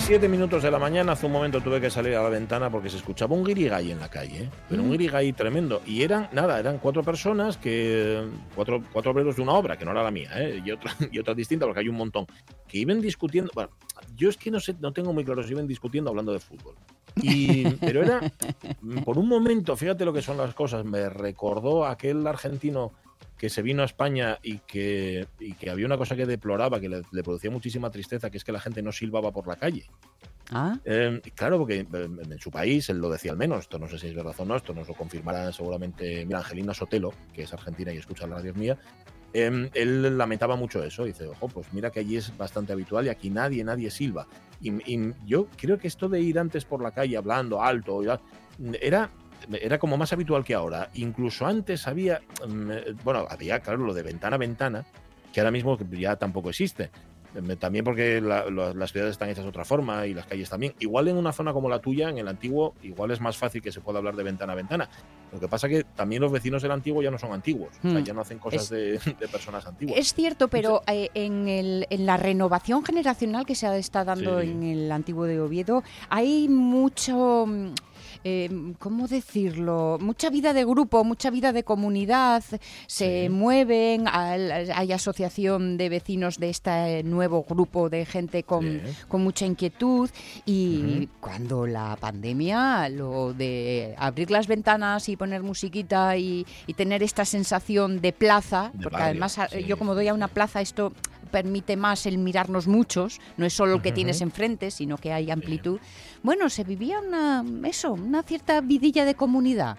Siete minutos de la mañana, hace un momento tuve que salir a la ventana porque se escuchaba un guirigay en la calle, ¿eh? pero un guirigay tremendo. Y eran, nada, eran cuatro personas, que cuatro, cuatro obreros de una obra, que no era la mía, ¿eh? y, otra, y otra distinta, porque hay un montón, que iban discutiendo. Bueno, yo es que no sé, no tengo muy claro si iban discutiendo hablando de fútbol. Y, pero era, por un momento, fíjate lo que son las cosas, me recordó aquel argentino que se vino a España y que, y que había una cosa que deploraba, que le, producía muchísima tristeza, que es que la gente no silbaba por la calle. ¿Ah? Eh, claro, porque en su país él lo decía al menos, esto no sé si es verdad o no, esto nos lo confirmará seguramente mira, Angelina Sotelo, que es argentina y escucha la radio mía, eh, él lamentaba mucho eso, dice, ojo, pues mira que allí es bastante habitual y aquí nadie, nadie silba. Y, y yo creo que esto de ir antes por la calle hablando alto, era era como más habitual que ahora. Incluso antes había, mm, eh, bueno, había, claro, lo de ventana a ventana, que ahora mismo ya tampoco existe. Eh, también porque las ciudades están hechas de otra forma y las calles también. Igual en una zona como la tuya, en el antiguo, igual es más fácil que se pueda hablar de ventana a ventana. Lo que pasa que también los vecinos del antiguo ya no son antiguos, o sea, hmm. ya no hacen cosas de, personas antiguas. Es cierto, pero eh, en, el, en, la renovación generacional que se está dando en el antiguo de Oviedo, hay mucho mm, eh, ¿cómo decirlo? Mucha vida de grupo, mucha vida de comunidad, se mueven, hay asociación de vecinos de este nuevo grupo de gente con, mucha inquietud. Y cuando la pandemia, lo de abrir las ventanas y poner musiquita y, tener esta sensación de plaza, porque además yo como doy a una plaza esto permite más el mirarnos muchos, no es solo el que tienes enfrente, sino que hay amplitud. Bueno, se vivía una, eso, una cierta vidilla de comunidad.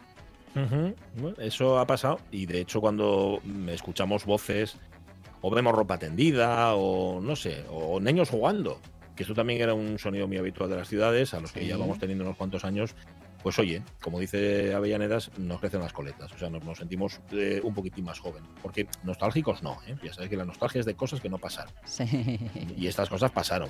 eso ha pasado y de hecho cuando escuchamos voces o vemos ropa tendida o no sé, o niños jugando, que eso también era un sonido muy habitual de las ciudades, a los que ya vamos teniendo unos cuantos años, pues oye, como dice Avellanedas, nos crecen las coletas, o sea, nos, sentimos eh, un poquitín más joven. Porque nostálgicos no, ¿eh? ya sabes que la nostalgia es de cosas que no pasaron. Y estas cosas pasaron,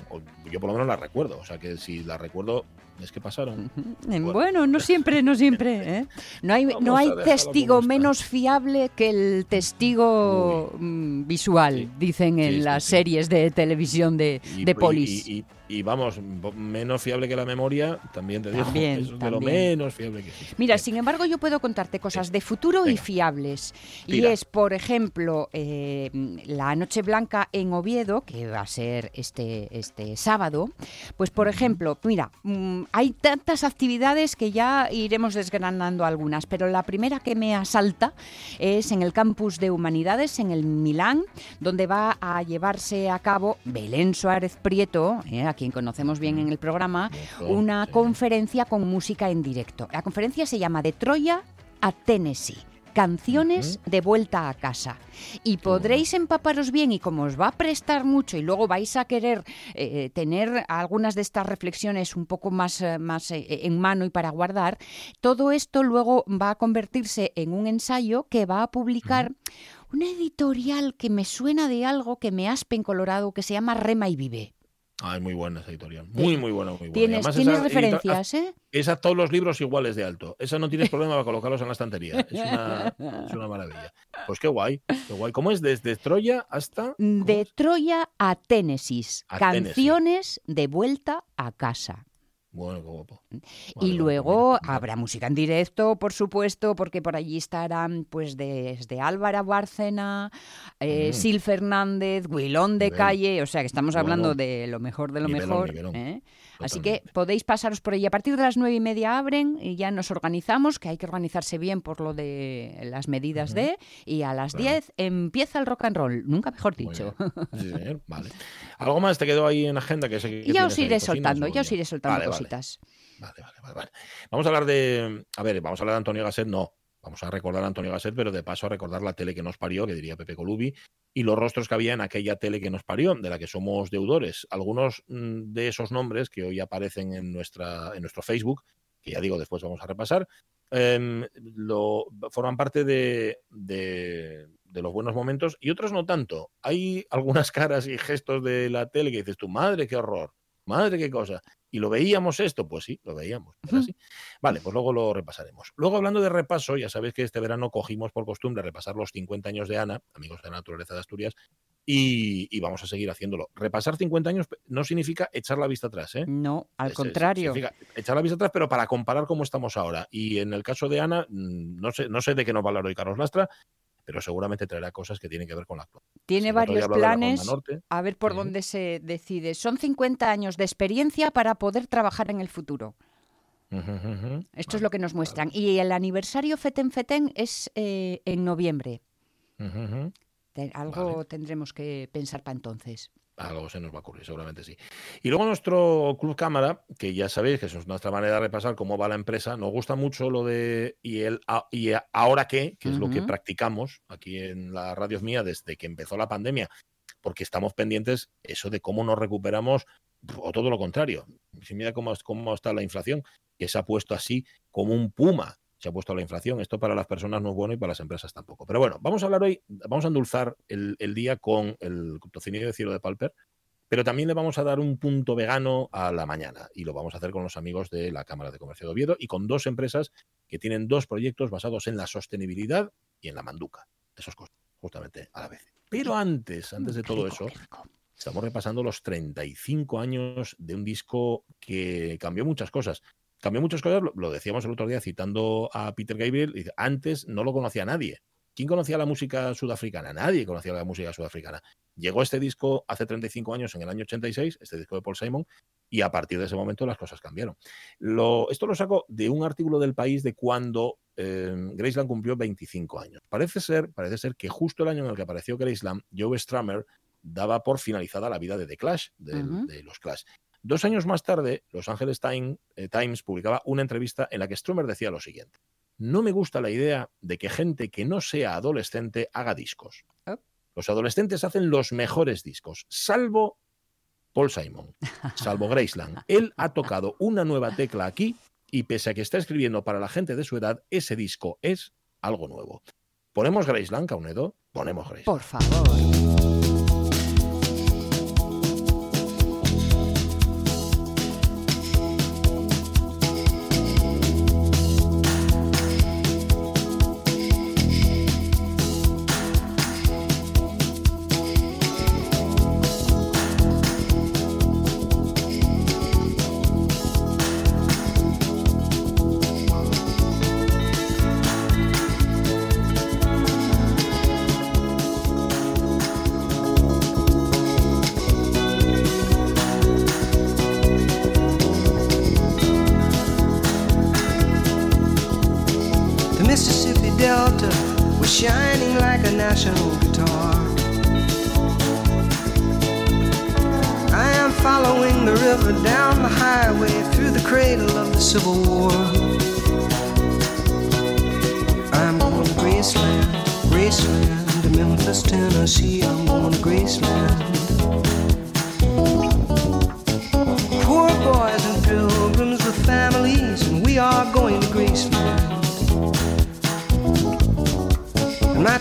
yo por lo menos las recuerdo, o sea que si las recuerdo es que pasaron. Bueno, no siempre, no siempre. ¿eh? No hay, no hay testigo menos fiable que el testigo mm, visual, dicen en las series de televisión de, de Polis y vamos, menos fiable que la memoria, también te digo, es de lo menos fiable que existe. Mira, sin embargo, yo puedo contarte cosas de futuro y fiables. Y es, por ejemplo, eh, la Noche Blanca en Oviedo, que va a ser este, este sábado. Pues, por ejemplo, mira, mm, hay tantas actividades que ya iremos desgranando algunas, pero la primera que me asalta es en el campus de Humanidades, en el Milán, donde va a llevarse a cabo Belén Suárez Prieto, eh, quien conocemos bien en el programa, una conferencia con música en directo. La conferencia se llama De Troya a Tennessee canciones de vuelta a casa. Y podréis empaparos bien y como os va a prestar mucho y luego vais a querer eh, tener algunas de estas reflexiones un poco más, eh, más eh, en mano y para guardar, todo esto luego va a convertirse en un ensayo que va a publicar una editorial que me suena de algo que me aspe en Colorado que se llama Rema y Vive. Ay, muy buena esa editorial. Muy, muy buena, muy buena. Tienes, referencias, ¿eh? Es a todos los libros iguales de alto. Esa no tienes problema para colocarlos en la estantería. Es una, es una maravilla. Pues qué guay, qué guay. ¿Cómo es? Desde Troya hasta. De Troya a Ténesis. Canciones de vuelta a casa. Bueno, qué guapo. y luego habrá música en directo, por supuesto, porque por allí estarán pues desde Álvaro Bárcena, eh, mm. Sil Fernández, Wilón de Calle, o sea que estamos hablando de lo mejor de lo mejor. ¿eh? Así que podéis pasaros por allí. A partir de las nueve y media abren y ya nos organizamos, que hay que organizarse bien por lo de las medidas de, y a las diez empieza el rock and roll, nunca mejor dicho. Sí, vale. ¿Algo más te quedó ahí en agenda? Que, que ya os iré soltando, ya os iré soltando cositas. Vale. Vale, vale, Vamos a hablar de. A ver, vamos a hablar de Antonio Gasset, no. Vamos a recordar a Antonio Gasset, pero de paso a recordar la tele que nos parió, que diría Pepe Colubi, y los rostros que había en aquella tele que nos parió, de la que somos deudores. Algunos mm, de esos nombres que hoy aparecen en, nuestra, nuestro Facebook que ya digo, después vamos a repasar, em, lo, forman parte de, de los buenos momentos y otros no tanto. Hay algunas caras y gestos de la tele que dices tu madre, qué horror, madre, qué cosa. ¿Y lo veíamos esto? Pues sí, lo veíamos. Vale, pues luego lo repasaremos. Luego, hablando de repaso, ya sabéis que este verano cogimos por costumbre repasar los 50 años de Ana, amigos de la naturaleza de Asturias, y, vamos a seguir haciéndolo. Repasar 50 años no significa echar la vista atrás, ¿eh? No, al contrario. echar la vista atrás, pero para comparar cómo estamos ahora. Y en el caso de Ana, mm, no sé, no sé de qué nos va a hablar hoy Carlos Lastra, pero seguramente traerá cosas que tienen que ver con la actual. Tiene varios planes, a ver por dónde se decide. Son 50 años de experiencia para poder trabajar en el futuro. Esto es lo que nos muestran. Y el aniversario Feten Feten es eh, en noviembre. Algo tendremos que pensar para entonces algo se nos va a ocurrir, seguramente sí. Y luego nuestro Club Cámara, que ya sabéis que es nuestra manera de repasar cómo va la empresa, nos gusta mucho lo de y el y ahora qué, que es lo que practicamos aquí en la radio mía desde que empezó la pandemia, porque estamos pendientes eso de cómo nos recuperamos o todo lo contrario. Si mira cómo, cómo está la inflación, que se ha puesto así como un puma se ha puesto la inflación. Esto para las personas no es bueno y para las empresas tampoco. Pero bueno, vamos a hablar hoy, vamos a endulzar el, día con el tocinillo de cielo de Palper, pero también le vamos a dar un punto vegano a la mañana y lo vamos a hacer con los amigos de la Cámara de Comercio de Oviedo y con dos empresas que tienen dos proyectos basados en la sostenibilidad y en la manduca. Esas cosas, justamente a la vez. Pero antes, antes de todo eso, estamos repasando los 35 años de un disco que cambió muchas cosas cambió muchas cosas, lo, decíamos el otro día citando a Peter Gabriel, antes no lo conocía nadie. ¿Quién conocía la música sudafricana? Nadie conocía la música sudafricana. Llegó este disco hace 35 años, en el año 86, este disco de Paul Simon, y a partir de ese momento las cosas cambiaron. esto lo saco de un artículo del país de cuando eh, Graceland cumplió 25 años. Parece ser, parece ser que justo el año en el que apareció Graceland, Joe Strummer daba por finalizada la vida de The Clash, de los Clash. Dos años más tarde, Los Angeles eh, Times publicaba una entrevista en la que Strummer decía lo siguiente. No me gusta la idea de que gente que no sea adolescente haga discos. Oh. Los adolescentes hacen los mejores discos, salvo Paul Simon, salvo Graceland. Él ha tocado una nueva tecla aquí y pese a que está escribiendo para la gente de su edad, ese disco es algo nuevo. ¿Ponemos Graceland, Caunedo? Ponemos Graceland. Por favor. Mississippi Delta was shining like a national guitar. I am following the river down the highway through the cradle of the Civil War. I'm going to Graceland, Graceland, to Memphis, Tennessee. I'm going to Graceland.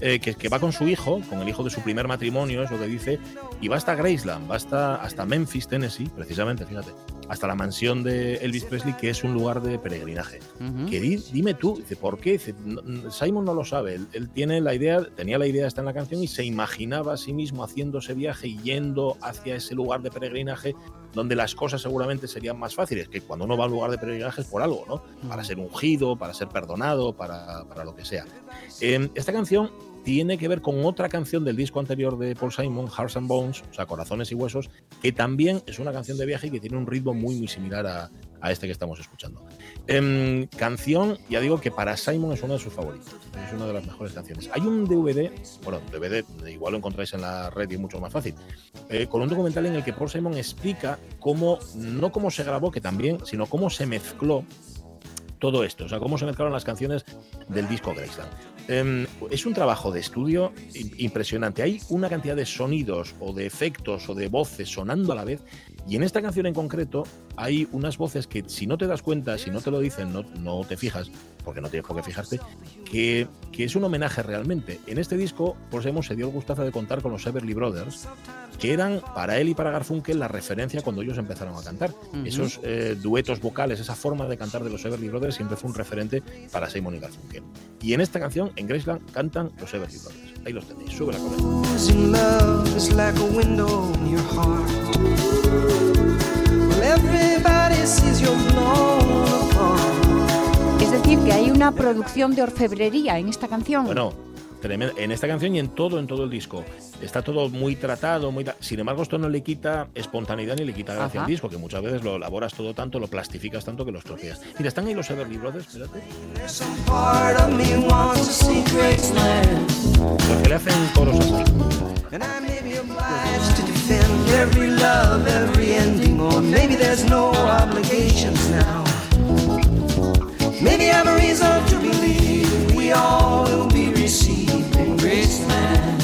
eh, que, va con su hijo, con el hijo de su primer matrimonio, es lo que dice, y va hasta Graceland, va hasta, hasta Memphis, Tennessee, precisamente, fíjate, hasta la mansión de Elvis Presley, que es un lugar de peregrinaje. que dime tú, dice, ¿por qué? Simon no lo sabe, él, tiene la idea, tenía la idea esta en la canción y se imaginaba a sí mismo haciendo ese viaje y yendo hacia ese lugar de peregrinaje donde las cosas seguramente serían más fáciles, que cuando uno va a un lugar de peregrinaje es por algo, ¿no? Para ser ungido, para ser perdonado, para, para lo que sea. Em, esta canción tiene que ver con otra canción del disco anterior de Paul Simon, Hearts and Bones, o sea, Corazones y Huesos, que también es una canción de viaje y que tiene un ritmo muy, muy similar a, a este que estamos escuchando. Em, canción, ya digo que para Simon es una de sus favoritos, es una de las mejores canciones. Hay un DVD, bueno, DVD, igual lo encontráis en la red y es mucho más fácil, eh, con un documental en el que Paul Simon explica cómo, no cómo se grabó, que también, sino cómo se mezcló todo esto, o sea, cómo se mezclaron las canciones del disco Graceland. Em, es un trabajo de estudio impresionante. Hay una cantidad de sonidos o de efectos o de voces sonando a la vez. Y en esta canción en concreto hay unas voces que si no te das cuenta, si no te lo dicen, no, no te fijas, porque no tienes por qué fijarte, que, que, es un homenaje realmente. En este disco, por pues, se dio el gustazo de contar con los Everly Brothers, que eran para él y para Garfunkel la referencia cuando ellos empezaron a cantar. Esos eh, duetos vocales, esa forma de cantar de los Everly Brothers siempre fue un referente para Simon y Garfunkel. Y en esta canción, en Graceland, cantan los Everly Brothers. Ahí los tenéis, sube la Es decir, que hay una producción de orfebrería en esta canción. Bueno, en esta canción y en todo, en todo el disco. Está todo muy tratado, muy sin embargo esto no le quita espontaneidad ni le quita gracia al disco, que muchas veces lo elaboras todo tanto, lo plastificas tanto que lo estropeas. Mira, están ahí los Everly Brothers, espérate. Los que le hacen coros así. Maybe I'm a reason to believe all will be received in Graceland.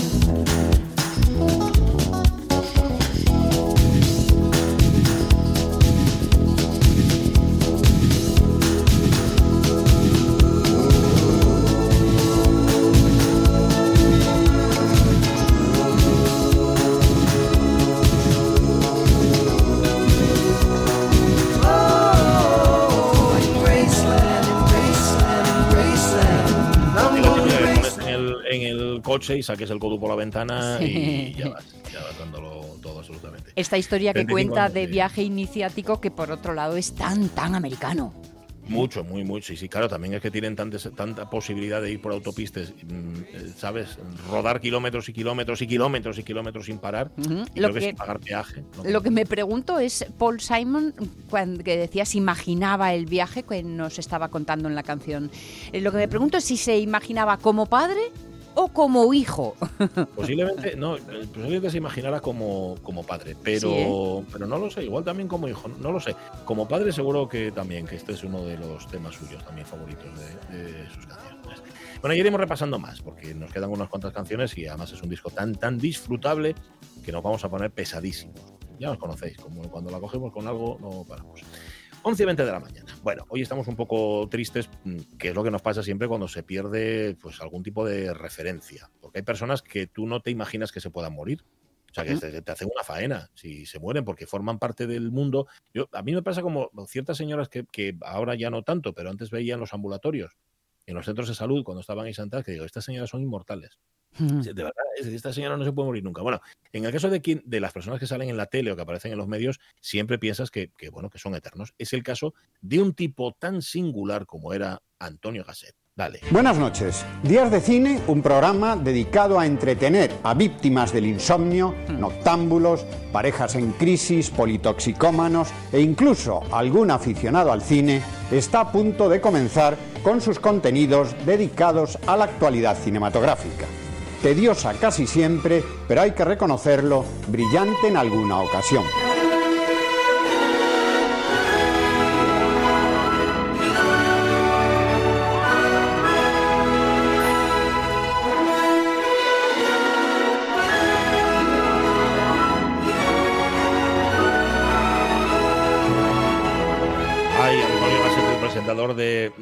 Coche y saques el codo por la ventana y ya vas, ya vas dándolo todo absolutamente. Esta historia que cuenta de viaje iniciático que por otro lado es tan, tan americano. Mucho, muy, muy. Sí, sí, claro, también es que tienen tanta posibilidad de ir por autopistas, mm, ¿sabes? Rodar kilómetros y kilómetros y kilómetros y kilómetros sin parar. lo que, pagar peaje. Lo que me pregunto es, Paul Simon, cuando que decías, imaginaba el viaje que nos estaba contando en la canción. Eh, lo que me pregunto es si se imaginaba como padre o como hijo? Posiblemente, no, posiblemente se imaginara como, como padre, pero, ¿eh? pero no lo sé, igual también como hijo, no lo sé. Como padre seguro que también, que este es uno de los temas suyos también favoritos de, sus canciones. Bueno, ya iremos repasando más, porque nos quedan unas cuantas canciones y además es un disco tan, tan disfrutable que nos vamos a poner pesadísimos. Ya nos conocéis, como cuando la cogemos con algo no paramos. 11 y 20 de la mañana. Bueno, hoy estamos un poco tristes, mm, que es lo que nos pasa siempre cuando se pierde pues, algún tipo de referencia. Porque hay personas que tú no te imaginas que se puedan morir. O sea, que te, hacen una faena si se mueren porque forman parte del mundo. Yo, a mí me pasa como ciertas señoras que, que ahora ya no tanto, pero antes veía en los ambulatorios, en los centros de salud, cuando estaban ahí sentadas, que digo, estas señoras son inmortales. De verdad, esta señora no se puede morir nunca. Bueno, en el caso de, quien, de las personas que salen en la tele o que aparecen en los medios, siempre piensas que, bueno, que son eternos. Es el caso de un tipo tan singular como era Antonio Gasset. Dale. Buenas noches. Días de Cine, un programa dedicado a entretener a víctimas del insomnio, hmm. noctámbulos, parejas en crisis, politoxicómanos e incluso algún aficionado al cine, está a punto de comenzar con sus contenidos dedicados a la actualidad cinematográfica tediosa casi siempre, pero hay que reconocerlo, brillante en alguna ocasión.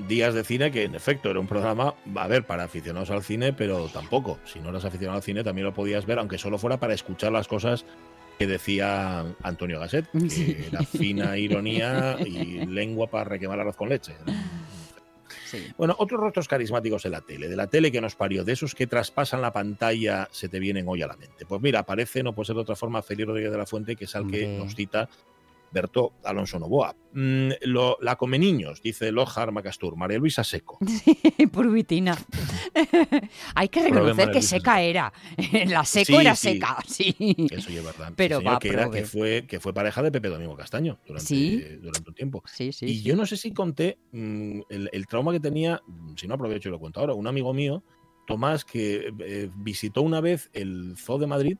Días de Cine, que en efecto era un programa, a ver, para aficionados al cine, pero tampoco. Si no eras aficionado al cine, también lo podías ver, aunque solo fuera para escuchar las cosas que decía Antonio Gasset, que era fina ironía y lengua para requemar arroz con leche. Bueno, otros rostros carismáticos en la tele, de la tele que nos parió, de esos que traspasan la pantalla, se te vienen hoy a la mente. Pues mira, aparece, no puede ser de otra forma, Felipe Rodríguez de la Fuente, que es al que nos cita Berto Alonso Novoa. Mm, lo, la come niños, dice Lojar Macastur, María Luisa Seco. Sí, Purvitina. Hay que reconocer que seca era. La seco era seca, sí. Eso es verdad. Pero que, era, que, fue, que fue pareja de Pepe Domingo Castaño durante, durante un tiempo. Sí, sí, y yo no sé si conté mm, el, trauma que tenía, mm, si no aprovecho y lo cuento ahora, un amigo mío, Tomás, que eh, visitó una vez el Zoo de Madrid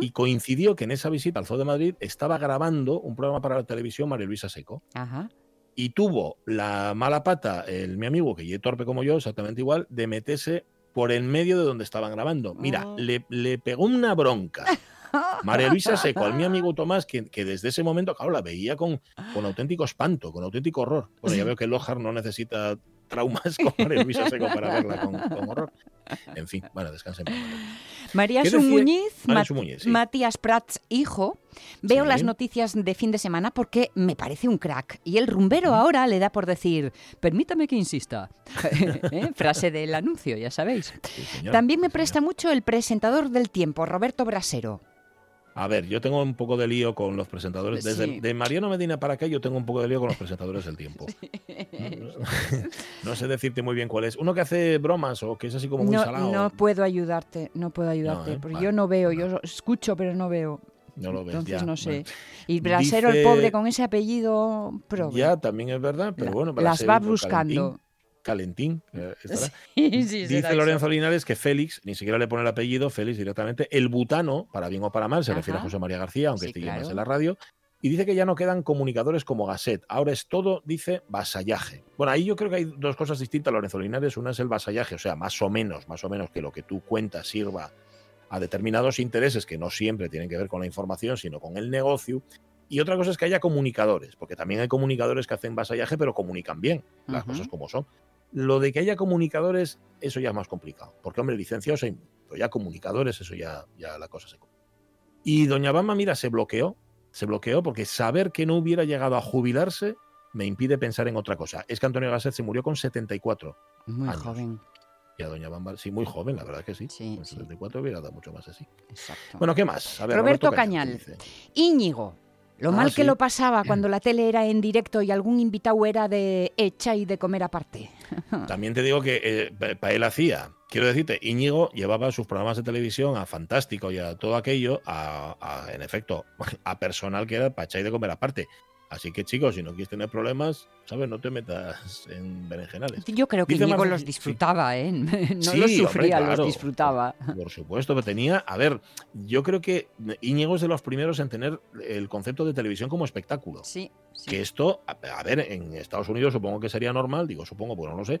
y coincidió que en esa visita al Zoo de Madrid estaba grabando un programa para la televisión María Luisa Seco. Y tuvo la mala pata, el, mi amigo, que es torpe como yo, exactamente igual, de meterse por el medio de donde estaban grabando. Mira, oh. le, le, pegó una bronca. María Luisa Seco, al mi amigo Tomás, que, que, desde ese momento, claro, la veía con, con auténtico espanto, con auténtico horror. Bueno, ya veo que Lojar no necesita traumas con María Luisa Seco para verla con, horror. En fin, bueno, descansen. María Sumuñiz, Matías Prats, hijo. Veo las noticias de fin de semana porque me parece un crack. Y el rumbero ahora le da por decir, permítame que insista. ¿Eh? Frase del anuncio, ya sabéis. También me presta mucho el presentador del tiempo, Roberto Brasero. A ver, yo tengo un poco de lío con los presentadores. Desde de Mariano Medina para acá, yo tengo un poco de lío con los presentadores del tiempo. No, sé decirte muy bien cuál es. Uno que hace bromas o que es así como muy no, salado. No puedo ayudarte, no puedo ayudarte. ¿eh? porque yo no veo, yo escucho, pero no veo. No lo ves, Entonces no sé. Y Brasero, el pobre, con ese apellido, Ya, también es verdad, pero bueno. Las va buscando. Calentín. Eh, Dice Lorenzo Linares que Félix, ni siquiera le pone el apellido, Félix directamente, el butano, para bien o para mal, se refiere a José María García, aunque esté más en la radio, y dice que ya no quedan comunicadores como Gasset. Ahora es todo, dice, vasallaje. Bueno, ahí yo creo que hay dos cosas distintas, Lorenzo Linares. Una es el vasallaje, o sea, más o menos, más o menos que lo que tú cuentas sirva a determinados intereses que no siempre tienen que ver con la información, sino con el negocio. Y otra cosa es que haya comunicadores, porque también hay comunicadores que hacen vasallaje, pero comunican bien, las cosas como son. Lo de que haya comunicadores, eso ya es más complicado. Porque, hombre, licenciados hay, pero ya comunicadores, eso ya, ya la cosa se. Y doña Bama, mira, se bloqueó. Se bloqueó porque saber que no hubiera llegado a jubilarse me impide pensar en otra cosa. Es que Antonio Gasset se murió con 74. Muy joven. Y a Doña Bamba, sí, muy joven, la verdad que sí. sí con 74 hubiera dado mucho más así. Exacto. Bueno, ¿qué más? Roberto, Cañal. Íñigo. Lo ah, mal que lo pasaba cuando la tele era en directo y algún invitado era de hecha y de comer aparte. También te digo que eh, para él hacía. Quiero decirte, Íñigo llevaba sus programas de televisión a Fantástico y a todo aquello, a, en efecto, a personal que era para echar y de comer aparte. Así que chicos, si no quieres tener problemas, ¿sabes? No te metas en berenjenales. Yo creo que Íñigo los disfrutaba, ¿eh? No los sufría, los disfrutaba. Por supuesto, pero tenía, a ver, yo creo que Íñigo es de los primeros en tener el concepto de televisión como espectáculo. Sí. Que esto, a, ver, en Estados Unidos supongo que sería normal, digo supongo, pues no lo sé,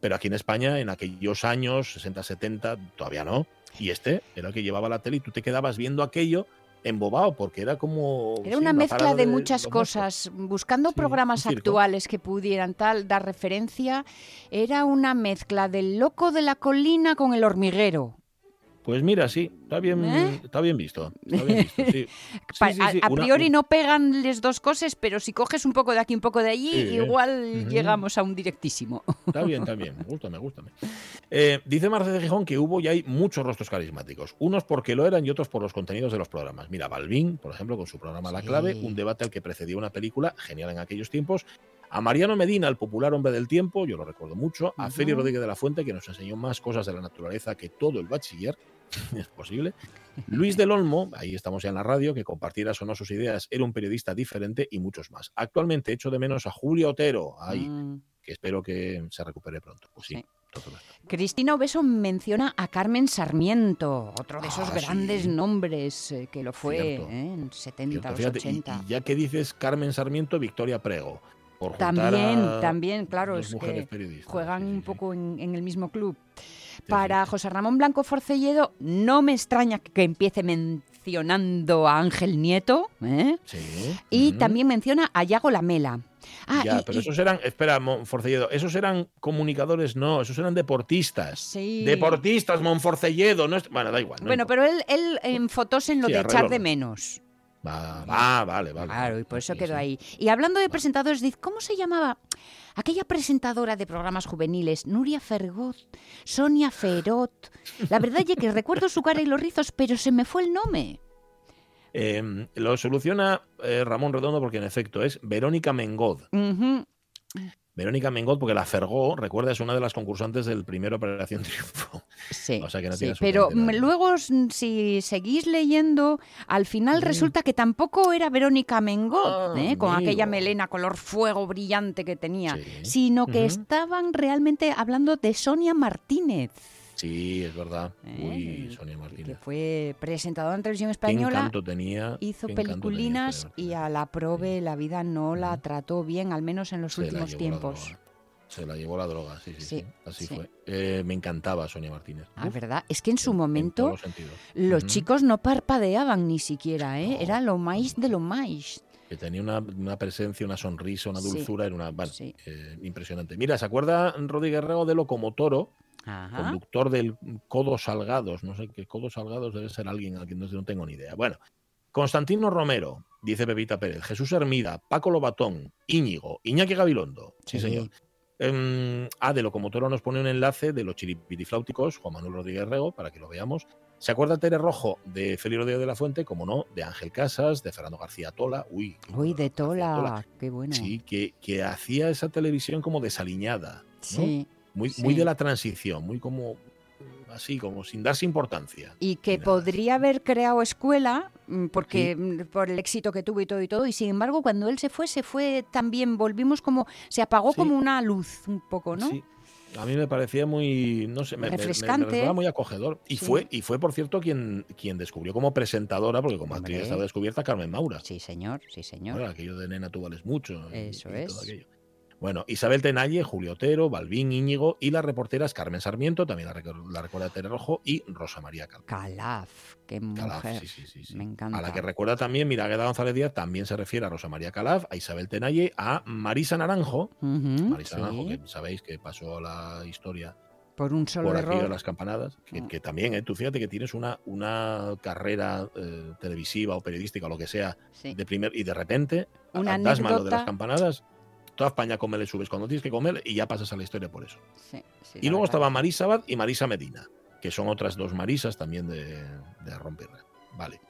pero aquí en España, en aquellos años, 60, 70, todavía no. Y este era el que llevaba la tele y tú te quedabas viendo aquello embobado porque era como... Era una mezcla de, muchas cosas, buscando programas actuales que pudieran tal dar referencia, era una mezcla del loco de la colina con el hormiguero. Pues mira, sí, está bien, ¿Eh? está bien visto. a, priori no pegan las dos cosas, pero si coges un poco de aquí, un poco de allí, igual llegamos a un directísimo. Está bien, está bien, me gusta, me gusta. Eh, dice Marcelo de Gijón que hubo y hay muchos rostros carismáticos, unos porque lo eran y otros por los contenidos de los programas. Mira, Balvin, por ejemplo, con su programa La Clave, un debate al que precedía una película genial en aquellos tiempos, a Mariano Medina, el popular hombre del tiempo, yo lo recuerdo mucho, a Félix Rodríguez de la Fuente, que nos enseñó más cosas de la naturaleza que todo el bachiller, es posible. Luis del Olmo, ahí estamos ya en la radio, que compartieras o no sus ideas, era un periodista diferente y muchos más. Actualmente echo de menos a Julio Otero, ahí, mm. que espero que se recupere pronto. Pues sí. Cristina Obeso menciona a Carmen Sarmiento, otro de esos ah, grandes nombres eh, que lo fue ¿eh? en 70, 80. ya que dices Carmen Sarmiento, Victoria Prego también, también, claro, es que juegan un poco en, el mismo club. Para José Ramón Blanco Forcelledo, no me extraña que empiece mencionando a Ángel Nieto, ¿eh? y también menciona a Yago Lamela. Ah, ya, pero esos eran, espera, Monforcelledo, esos eran comunicadores, no, esos eran deportistas. Sí. Deportistas, Monforcelledo, no bueno, da igual. bueno, pero él, él en fotos en lo de echar de menos. Va, vale, vale. Claro, y por eso quedó ahí. Y hablando de presentadores, ¿cómo se llamaba aquella presentadora de programas juveniles? Nuria Fergot, Sonia Ferot. La verdad es que recuerdo su cara y los rizos, pero se me fue el nombre. Em, lo soluciona eh, Ramón Redondo porque en efecto es Verónica Mengod. Verónica Mengot, porque la Fergó, recuerda, es una de las concursantes del primer Operación Triunfo. Sí, pero luego, si seguís leyendo, al final resulta que tampoco era Verónica Mengot, ah, ¿eh? con aquella melena color fuego brillante que tenía, sino que estaban realmente hablando de Sonia Martínez. Sí, es verdad. Uy, eh, Sonia Martínez. Que fue presentadora en televisión española. tenía. Hizo peliculinas y a la prove la vida no la trató bien, al menos en los últimos tiempos. Se la llevó la droga, sí, sí, sí, así fue. Eh, me encantaba Sonia Martínez. Ah, ¿verdad? Es que en su momento los chicos no parpadeaban ni siquiera, ¿eh? Era lo más de lo más. Que tenía una, presencia, una sonrisa, una dulzura, era una... Eh, impresionante. Mira, ¿se acuerda Rodríguez Guerrero de Locomotoro? Conductor del Codo Salgados, no sé qué Codo Salgados debe ser alguien a quien no, tengo ni idea. Bueno, Constantino Romero, dice Pepita Pérez, Jesús Hermida, Paco Lobatón, Íñigo, Iñaki Gabilondo, sí, señor. Eh, ah, de Locomotoro nos pone un enlace de los chiripitifláuticos, Juan Manuel Rodríguez Rego, para que lo veamos. ¿Se acuerda Tere Rojo de Félix Rodríguez de la Fuente? Como no, de Ángel Casas, de Fernando García Tola. Uy, Uy de Tola, qué bueno. Sí, que, que hacía esa televisión como desaliñada. Sí. Muy, muy de la transición, muy como así, como sin darse importancia. Y que podría haber creado escuela, mm, porque mm, por el éxito que tuvo y todo y todo, y sin embargo, cuando él se fue, se fue también, volvimos como, se apagó como una luz un poco, ¿no? Sí. A mí me parecía muy, no sé, me, refrescante, me, muy acogedor. Y fue, y fue por cierto quien, quien descubrió como presentadora, porque como actriz estaba descubierta Carmen Maura. Sí, señor, sí, señor. aquello de nena tú vales mucho. Eso es. Todo aquello. Bueno, Isabel Tenalle, Julio Otero, Balbín Íñigo y las reporteras Carmen Sarmiento, también la, recuerda Tere Rojo, y Rosa María Calaf. Calaf, qué mujer. sí, sí, sí, Me encanta. A la que recuerda también Miragueda González Díaz, también se refiere a Rosa María Calaf, a Isabel Tenalle, a Marisa Naranjo. Marisa Naranjo, que sabéis que pasó la historia por un solo por error. de las campanadas, que, mm. también, ¿eh? tú fíjate que tienes una, una carrera eh, televisiva o periodística o lo que sea de primer y de repente una das mano de las campanadas toda España come le subes cuando tienes que comer y ya pasas a la historia por eso. y luego estaba Marisa Abad y Marisa Medina, que son otras dos Marisas también de, de Romperra. Vale.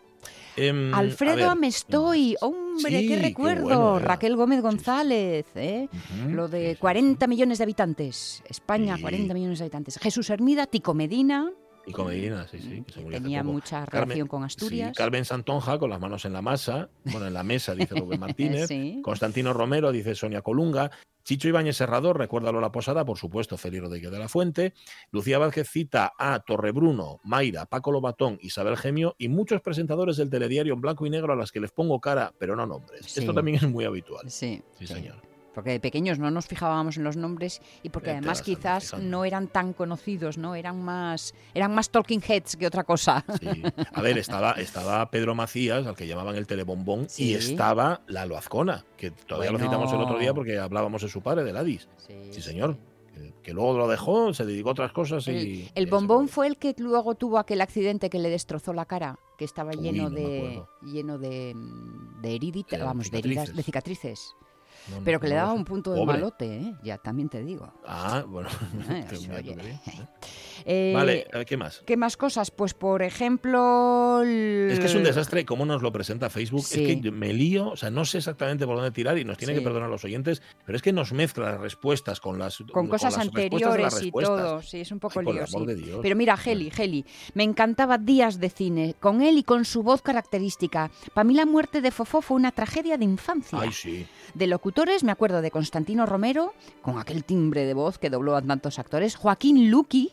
Em, Alfredo Amestoy, hombre, qué recuerdo. Raquel Gómez González, ¿eh? lo de 40 millones de habitantes. España, 40 millones de habitantes. Jesús Hermida, Tico Medina. Y con Medina, sí, sí. Que Tenía mucha relación con Asturias. Carmen Santonja, con las manos en la masa, bueno, en la mesa, dice Rubén Martínez. Constantino Romero, dice Sonia Colunga. Chicho Ibáñez Serrador, recuérdalo la posada, por supuesto, Félix Rodríguez de la Fuente. Lucía Vázquez cita a Torrebruno, Mayra, Paco Lobatón, Isabel Gemio y muchos presentadores del telediario en blanco y negro a las que les pongo cara, pero no nombres. Esto también es muy habitual. Sí, sí señor porque de pequeños no nos fijábamos en los nombres y porque además quizás no eran tan conocidos, ¿no? Eran más eran más talking heads que otra cosa. A ver, estaba estaba Pedro Macías, al que llamaban el telebombón, y estaba Lalo Azcona, que todavía lo citamos el otro día porque hablábamos de su padre, de Ladis. Sí, señor. Que, luego lo dejó, se dedicó a otras cosas y... El, bombón fue el que luego tuvo aquel accidente que le destrozó la cara, que estaba lleno de lleno de, de vamos, de heridas, de cicatrices pero que le daba un punto de malote, ¿eh? ya también te digo. Ah, bueno. Eh, vale, ¿qué más? ¿Qué más cosas? Pues por ejemplo... Es que es un desastre cómo nos lo presenta Facebook. Es que me lío, o sea, no sé exactamente por dónde tirar y nos tienen que perdonar los oyentes, pero es que nos mezcla las respuestas con las con, cosas anteriores y todo. Sí, es un poco lío. Pero mira, Heli, Heli, me encantaba Días de Cine, con él y con su voz característica. Para mí la muerte de Fofó fue una tragedia de infancia. Ay, sí. De me acuerdo de Constantino Romero, con aquel timbre de voz que dobló a tantos actores, Joaquín Luqui,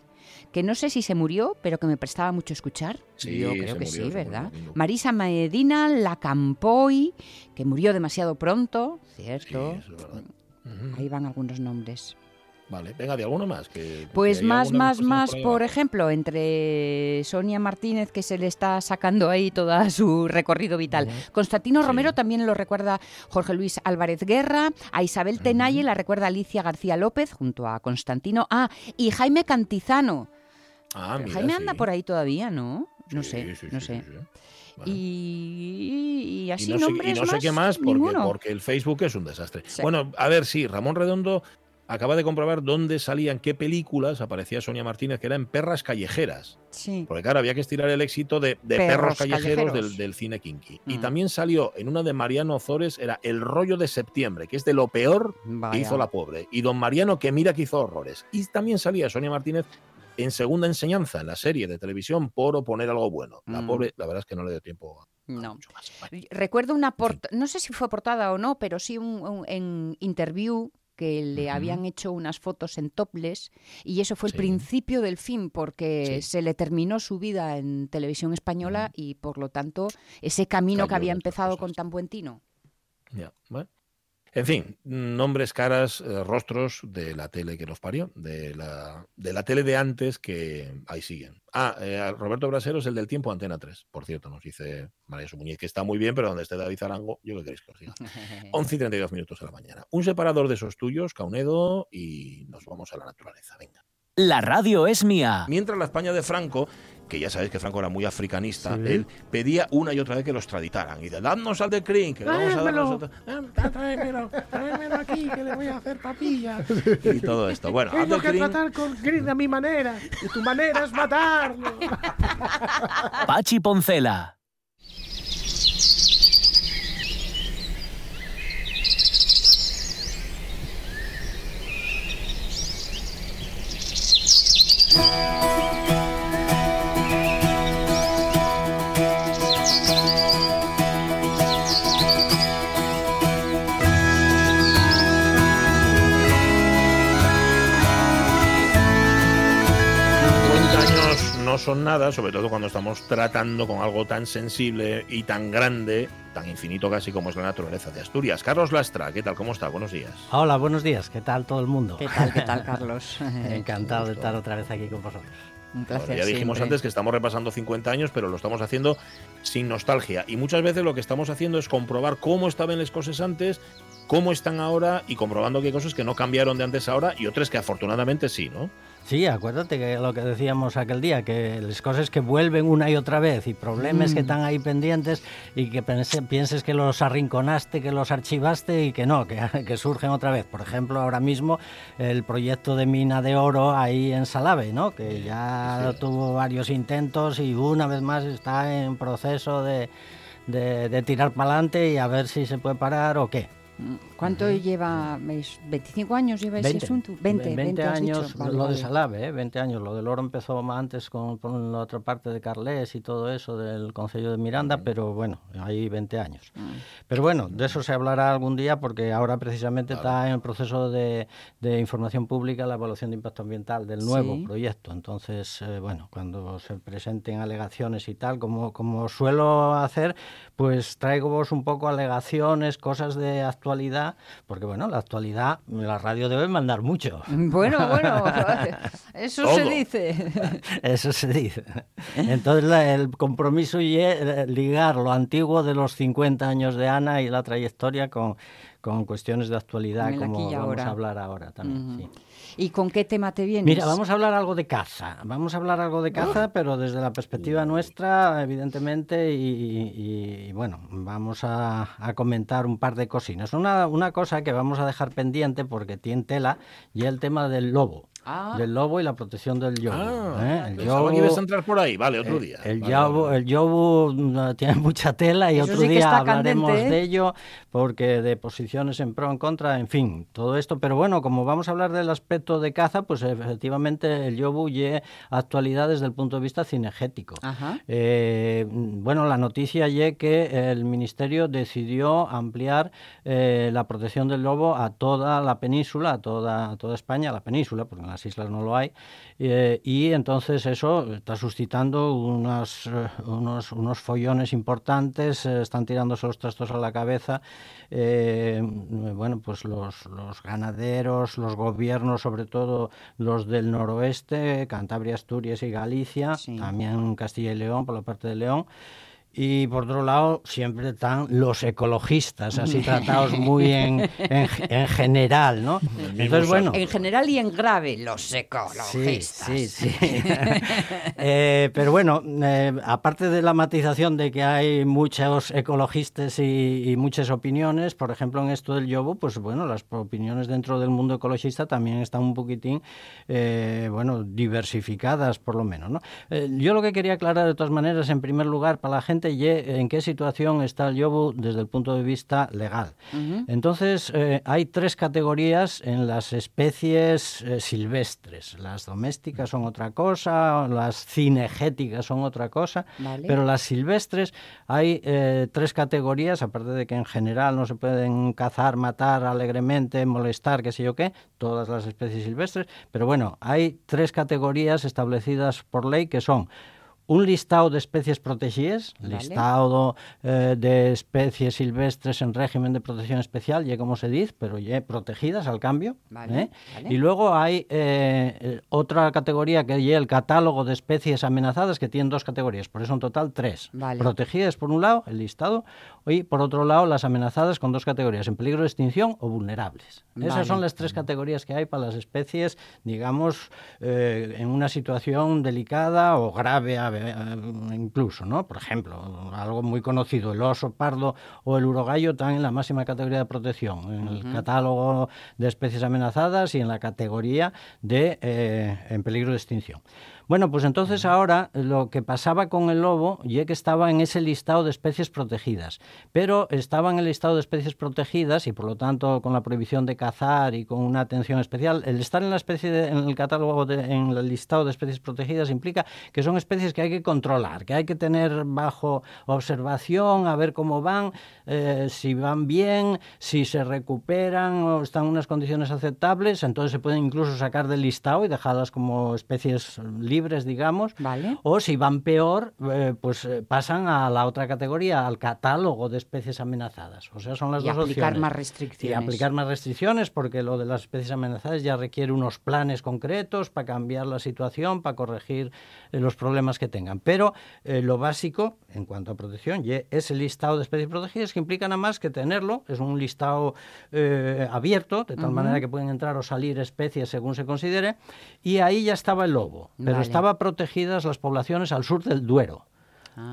que no sé si se murió, pero que me prestaba mucho escuchar. Sí, Yo creo que sí, ¿verdad? Marisa Medina, La Campoy, que murió demasiado pronto, ¿cierto? Ahí van algunos nombres. Vale, venga, de alguno más. Que, pues más, más, más, por, ejemplo, entre Sonia Martínez, que se le está sacando ahí todo su recorrido vital. Constantino Romero también lo recuerda Jorge Luis Álvarez Guerra. A Isabel Tenalle la recuerda Alicia García López junto a Constantino. Ah, y Jaime Cantizano. Ah, Jaime anda por ahí todavía, ¿no? No sé, no sé. Y, así no sé, y no sé qué más porque, porque, el Facebook es un desastre. Bueno, a ver, sí, Ramón Redondo acaba de comprobar dónde salían, qué películas aparecía Sonia Martínez, que era en Perras Callejeras. Sí. Porque claro, había que estirar el éxito de, de Perros Perros, Callejeros, callejeros. Del, del cine kinky. Y Mm. también salió en una de Mariano Ozores, era El rollo de septiembre, que es de lo peor que hizo la pobre. Y don Mariano, que mira que hizo horrores. Y también salía Sonia Martínez en segunda enseñanza en la serie de televisión por oponer algo bueno. La Mm. pobre, la verdad es que no le dio tiempo a No. mucho más. Vale. Recuerdo una portada, no sé si fue portada o no, pero sí un, un- en interview que le habían hecho unas fotos en topless y eso fue el principio del fin porque Sí. se le terminó su vida en televisión española y por lo tanto ese camino que había empezado con tan buen tino. Ya, bueno. En fin, nombres, caras, eh, rostros de la tele que nos parió, de la, de la tele de antes que ahí siguen. Ah, eh, Roberto Brasero es el del tiempo Antena 3, por cierto, nos dice María Muñiz, que está muy bien, pero donde esté David Zarango, yo qué queréis que os diga. 11 y 32 minutos de la mañana. Un separador de esos tuyos, Caunedo, y nos vamos a la naturaleza. Venga. La radio es mía. Mientras la España de Franco, que ya sabéis que Franco era muy africanista, Sí. él pedía una y otra vez que los traditaran. Y de, dadnos al de Crin, que le vamos a dar Tráemelo. nosotros. Ah, Tráemelo, tráemelo aquí, que le voy a hacer papilla. Y todo esto. Bueno, Tengo que tratar con Green a mi manera. Y tu manera es matarlo. Pachi Poncela. Son nada, sobre todo cuando estamos tratando con algo tan sensible y tan grande, tan infinito casi como es la naturaleza de Asturias. Carlos Lastra, ¿qué tal? ¿Cómo está? Buenos días. Hola, buenos días. ¿Qué tal todo el mundo? ¿Qué tal, qué tal, Carlos? Encantado de estar otra vez aquí con vosotros. Un Bueno, placer ya dijimos siempre. antes que estamos repasando 50 años, pero lo estamos haciendo sin nostalgia. Y muchas veces lo que estamos haciendo es comprobar cómo estaban las cosas antes, cómo están ahora y comprobando que hay cosas que no cambiaron de antes a ahora y otras que afortunadamente sí, ¿no? Sí, acuérdate que lo que decíamos aquel día, que las cosas que vuelven una y otra vez y problemas que Mm. están ahí pendientes y que pense- pienses que los arrinconaste, que los archivaste y que no, que, que surgen otra vez. Por ejemplo, ahora mismo el proyecto de mina de oro ahí en Salave, ¿no? que ya sí. tuvo varios intentos y una vez más está en proceso de, de- de tirar para adelante y a ver si se puede parar o qué. ¿Cuánto lleva? veis, ¿25 años lleva ese asunto? 20, 20, has dicho. años Vale, lo de vale. Salave, ¿eh? 20 años. Lo del oro empezó más antes con, con la otra parte de Carles y todo eso del Concello de Miranda, pero bueno, hay 20 años. Mm. Pero bueno, de eso se hablará algún día porque ahora precisamente está en el proceso de, de información pública la evaluación de impacto ambiental del nuevo Sí. proyecto. Entonces, eh, bueno, cuando se presenten alegaciones y tal, como, como suelo hacer, pues traigo vos un poco alegaciones, cosas de actualidad, porque bueno, la actualidad, la radio debe mandar mucho. Bueno, bueno, eso se dice. Eso se dice. Entonces el compromiso y es ligar lo antiguo de los 50 años de Ana y la trayectoria con, con cuestiones de actualidad, como vamos ahora. a hablar ahora también. Sí. ¿Y con qué tema te vienes? Mira, vamos a hablar algo de caza. Vamos a hablar algo de caza, pero desde la perspectiva nuestra, evidentemente, y, y- y, bueno, vamos a, a comentar un par de cosinas. Una, una cosa que vamos a dejar pendiente porque tiene tela y el tema del lobo. Ah. Del lobo y la protección del yobo. Ah, ¿eh? El pensaba que ibas a yobo- entrar por ahí. Vale, otro día. el Vale, yobo, vale. el yobu tiene mucha tela y Eso otro sí día hablaremos candente, ¿eh? de ello porque de posiciones en pro, en contra, en fin, todo esto. Pero bueno, como vamos a hablar del aspecto de caza, pues efectivamente el yobu lleva actualidad desde el punto de vista cinegético. Ajá. Eh, bueno, la noticia ye que el Ministerio decidió ampliar eh, la protección del lobo a toda la península, a toda, a toda España, a la península, porque en las islas no lo hay, eh, y entonces eso está suscitando unas, eh, unos, unos follones importantes, eh, están tirándose los trastos a la cabeza, eh, bueno, pues los, los ganaderos, los gobiernos, sobre todo los del noroeste, Cantabria, Asturias y Galicia, Sí. también Castilla y León, por la parte de León. Y por otro lado siempre están los ecologistas, así tratados muy en, en, general, ¿no? Entonces, bueno... En general y en grave, los ecologistas. Sí, sí, sí. Eh, pero bueno, eh, aparte de la matización de que hay muchos ecologistas y, muchas opiniones, por ejemplo, en esto del yobo, pues bueno, las opiniones dentro del mundo ecologista también están un poquitín, eh, bueno, diversificadas por lo menos, ¿no? yo lo que quería aclarar de todas maneras, en primer lugar, para la gente en qué situación está el yobu desde el punto de vista legal. Entonces, eh, hay tres categorías en las especies eh, silvestres. Las domésticas son otra cosa, las cinegéticas son otra cosa, pero las silvestres hay eh, tres categorías, aparte de que en general no se pueden cazar, matar alegremente, molestar, qué sé yo qué, todas las especies silvestres, pero bueno, hay tres categorías establecidas por ley que son un listado de especies protegidas, listado eh, de especies silvestres en régimen de protección especial, ya como se dice, pero ya protegidas al cambio. ¿eh? Y luego hay eh, otra categoría que es el catálogo de especies amenazadas, que tiene dos categorías, por eso en total tres. Protegidas por un lado, el listado, y por otro lado las amenazadas con dos categorías, en peligro de extinción o vulnerables. Esas son las tres categorías que hay para las especies, digamos, en una situación delicada o grave eh, incluso, ¿no? Por ejemplo, algo muy conocido, el oso pardo o el urogallo están en la máxima categoría de protección, en el catálogo de especies amenazadas y en la categoría de eh, en peligro de extinción. Bueno, pues entonces ahora lo que pasaba con el lobo, ya que estaba en ese listado de especies protegidas, pero estaba en el listado de especies protegidas y por lo tanto con la prohibición de cazar y con una atención especial, el estar en la especie en el catálogo en el listado de especies protegidas implica que son especies que hay que controlar, que hay que tener bajo observación, a ver cómo van, eh, si van bien, si se recuperan o están en unas condiciones aceptables, entonces se pueden incluso sacar del listado y dejarlas como especies libres libres, digamos, o si van peor, eh, pues eh, pasan a la otra categoría, al catálogo de especies amenazadas. O sea, son las y dos aplicar más restricciones. Y aplicar más restricciones, porque lo de las especies amenazadas ya requiere unos planes concretos para cambiar la situación, para corregir eh, los problemas que tengan. Pero lo básico, en cuanto a protección, es el listado de especies protegidas, que implica nada más que tenerlo, es un listado abierto, de tal manera que pueden entrar o salir especies según se considere, y ahí ya estaba el lobo. Pero estaban protegidas las poblaciones al sur del Duero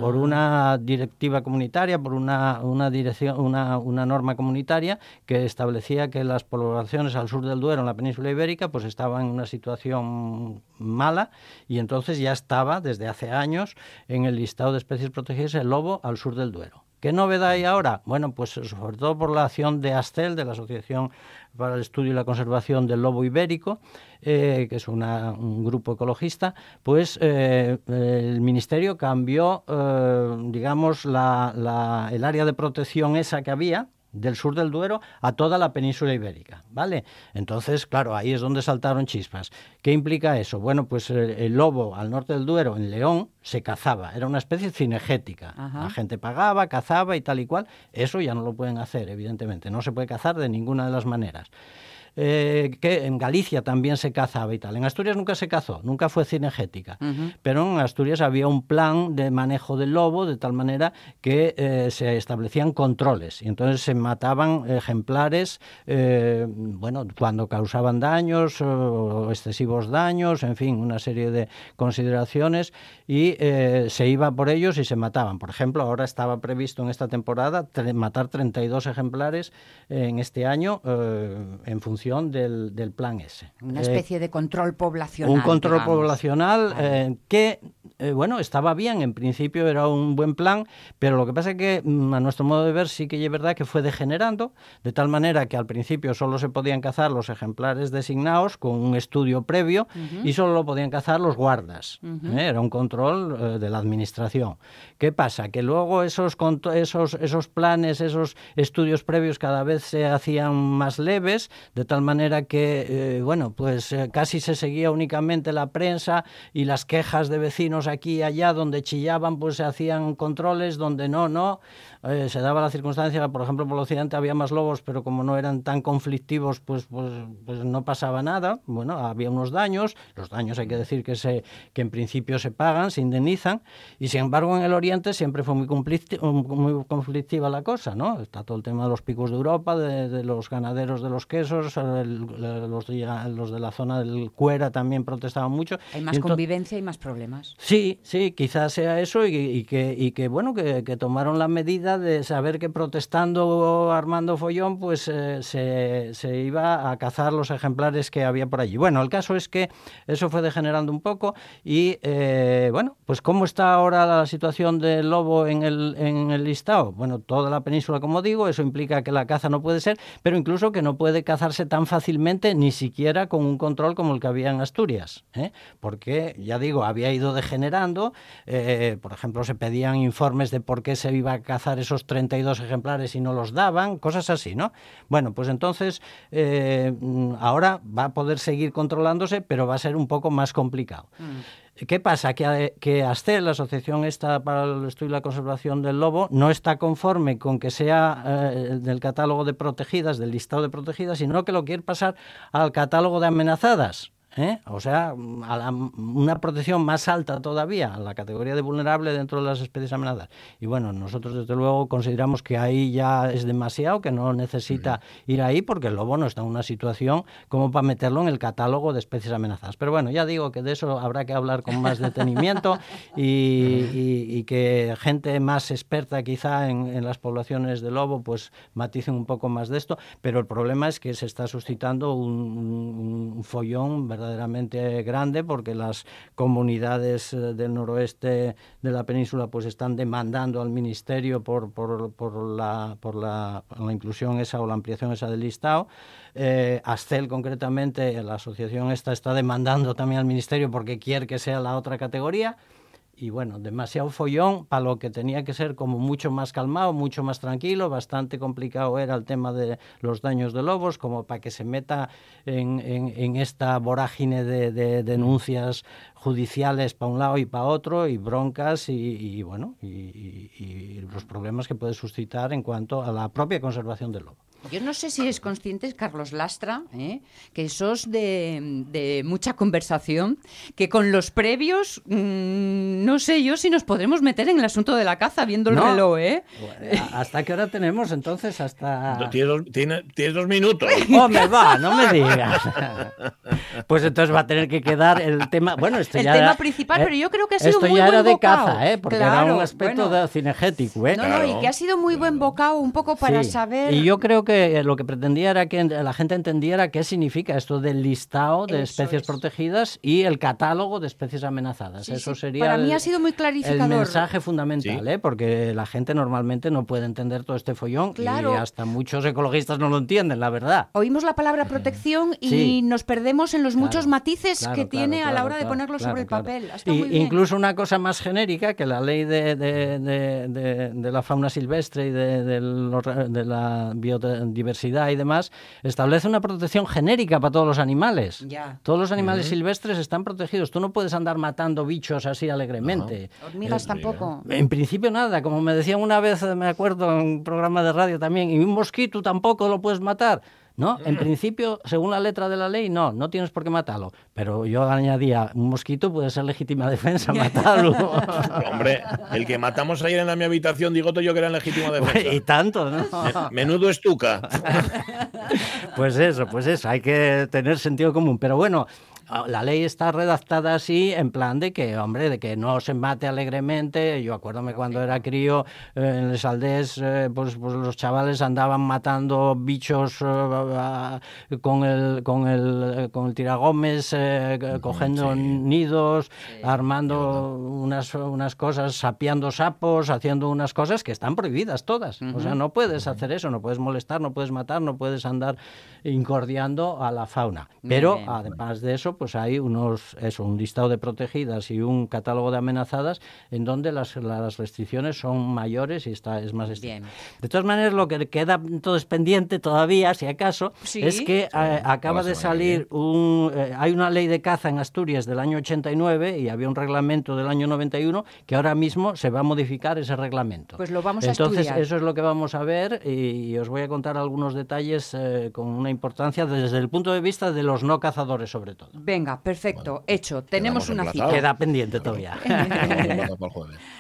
por una directiva comunitaria, por una, una, dirección, una, una, norma comunitaria que establecía que las poblaciones al sur del Duero, en la península ibérica, pues estaban en una situación mala y entonces ya estaba desde hace años en el listado de especies protegidas el lobo al sur del Duero. ¿Qué novedad hay ahora? Bueno, pues sobre todo por la acción de ASTEL, de la Asociación para el Estudio y la Conservación del Lobo Ibérico, eh, que es un grupo ecologista, pues eh, el Ministerio cambió, eh, digamos, el área de protección esa que había, del sur del Duero a toda la península ibérica, ¿vale? Entonces, claro, ahí es donde saltaron chispas. ¿Qué implica eso? Bueno, pues el, lobo al norte del Duero, en León, se cazaba, era una especie cinegética. La gente pagaba, cazaba y tal y cual. Eso ya no lo pueden hacer, evidentemente. No se puede cazar de ninguna de las maneras. Eh, que en Galicia también se cazaba y tal. En Asturias nunca se cazó, nunca fue cinegética, pero en Asturias había un plan de manejo del lobo de tal manera que eh, se establecían controles y entonces se mataban ejemplares, eh, bueno, cuando causaban daños o excesivos daños, en fin, una serie de consideraciones y se iba por ellos y se mataban. Por ejemplo, ahora estaba previsto en esta temporada matar 32 ejemplares en este año en función del, plan ese. Una especie de control poblacional. Un control poblacional eh, que, eh, bueno, estaba bien, en principio era un buen plan, pero lo que pasa es que, mm, a nuestro modo de ver, sí que es verdad que fue degenerando, de tal manera que al principio solo se podían cazar los ejemplares designados con un estudio previo y solo lo podían cazar los guardas. Era un control de la administración. ¿Qué pasa? Que luego esos, esos, esos planes, esos estudios previos cada vez se hacían más leves, de tal manera que, eh, bueno, pues eh, casi se seguía únicamente la prensa y las quejas de vecinos aquí y allá, donde chillaban, pues se hacían controles, donde no, no. Eh, se daba la circunstancia, por ejemplo, por el occidente había más lobos, pero como no eran tan conflictivos, pues, pues, pues no pasaba nada. Bueno, había unos daños, los daños hay que decir que, se, que en principio se pagan, se indemnizan, y sin embargo en el oriente siempre fue muy, muy conflictiva la cosa, ¿no? Está todo el tema de los picos de Europa, de, los ganaderos de los quesos, los, los, de la zona del Cuera también protestaban mucho. Hay más convivencia y más problemas. Sí, sí, quizás sea eso y, que, y que, bueno, que, que tomaron la medida de saber que protestando Armando Follón, pues eh, se, iba a cazar los ejemplares que había por allí. Bueno, el caso es que eso fue degenerando un poco y, eh, bueno, pues ¿cómo está ahora la situación del lobo en el, en el listado? Bueno, toda la península, como digo, eso implica que la caza no puede ser, pero incluso que no puede cazarse tan fácilmente, ni siquiera con un control como el que había en Asturias, ¿eh? porque, ya digo, había ido degenerando, por ejemplo, se pedían informes de por qué se iba a cazar esos 32 ejemplares y no los daban, cosas así, ¿no? Bueno, pues entonces eh, ahora va a poder seguir controlándose, pero va a ser un poco más complicado. Mm. ¿Qué pasa? Que, que ASTEL, la Asociación esta para el Estudio y la Conservación del Lobo, no está conforme con que sea eh, del catálogo de protegidas, del listado de protegidas, sino que lo quiere pasar al catálogo de amenazadas. ¿Eh? o sea, a una protección más alta todavía, a la categoría de vulnerable dentro de las especies amenazadas. Y bueno, nosotros desde luego consideramos que ahí ya es demasiado, que no necesita ir ahí porque el lobo no está en una situación como para meterlo en el catálogo de especies amenazadas. Pero bueno, ya digo que de eso habrá que hablar con más detenimiento y, que gente más experta quizá en, las poblaciones de lobo pues maticen un poco más de esto, pero el problema es que se está suscitando un, un follón, ¿verdad? Verdaderamente grande porque las comunidades eh, del noroeste de la península pues están demandando al ministerio por, por, la, por la, inclusión esa o la ampliación esa del listado. Eh, Ascel concretamente, la asociación esta está demandando también al ministerio porque quiere que sea la otra categoría y bueno, demasiado follón para lo que tenía que ser como mucho más calmado, mucho más tranquilo, bastante complicado era el tema de los daños de lobos, como para que se meta en, esta vorágine de, denuncias judiciales para un lado y para otro, y broncas y, bueno, y los problemas que puede suscitar en cuanto a la propia conservación del lobo. Yo no sé si eres consciente, Carlos Lastra, ¿eh? que sos de, mucha conversación, que con los previos, mm, no sé yo si nos podremos meter en el asunto de la caza viendo el reloj, ¿eh? ¿Hasta qué hora tenemos entonces? Hasta... tienes, dos, minutos. Hombre, va, no me digas. pues entonces va a tener que quedar el tema... Bueno, este el tema principal, pero yo creo que ha sido esto ya era de caza, ¿eh? Porque era un aspecto de cinegético, ¿eh? No, no, y que ha sido muy buen bocado un poco para saber... Y yo creo que lo que pretendía era que la gente entendiera qué significa esto del listado de especies protegidas y el catálogo de especies amenazadas. Eso sería Para mí ha sido muy clarificador. el mensaje fundamental, ¿eh? porque la gente normalmente no puede entender todo este follón y hasta muchos ecologistas no lo entienden, la verdad. Oímos la palabra protección y nos perdemos en los muchos matices que tiene a la hora de ponerlo sobre el papel. Incluso una cosa más genérica que la ley de, de, la fauna silvestre y de, la biodiversidad diversidad y demás, establece una protección genérica para todos los animales. Todos los animales silvestres están protegidos. Tú no puedes andar matando bichos así alegremente. Hormigas tampoco. En principio nada. Como me decían una vez, me acuerdo en un programa de radio también, y un mosquito tampoco lo puedes matar. ¿No? En principio, según la letra de la ley, no, no tienes por qué matarlo. Pero yo añadía, un mosquito puede ser legítima defensa matarlo. Hombre, el que matamos ayer en la mi habitación, digo yo que era legítima defensa. y tanto, ¿no? Menudo estuca. pues eso, pues eso, hay que tener sentido común. Pero bueno, la ley está redactada así en plan de que, hombre, de que no se mate alegremente. Yo acuérdome cuando era crío eh, en les aldés, eh, pues, pues, los chavales andaban matando bichos eh, con el con el con el tiragómez, cogiendo nidos, armando unas unas cosas, sapeando sapos, haciendo unas cosas que están prohibidas todas. O sea, no puedes hacer eso, no puedes molestar, no puedes matar, no puedes andar incordiando a la fauna. Pero además de eso, pues hay unos, eso, un listado de protegidas y un catálogo de amenazadas en donde las, las restricciones son mayores y está, es más estricto. De todas maneras, lo que queda entonces pendiente todavía, si acaso, es que eh, acaba de salir un... Eh, hay una ley de caza en Asturias del año 89 y había un reglamento del año 91 que ahora mismo se va a modificar ese reglamento. Pues lo vamos a Entonces, eso es lo que vamos a ver y, os voy a contar algunos detalles eh, con una importancia desde el punto de vista de los no cazadores, sobre todo. Venga, perfecto, hecho. Tenemos una cita. Queda pendiente todavía.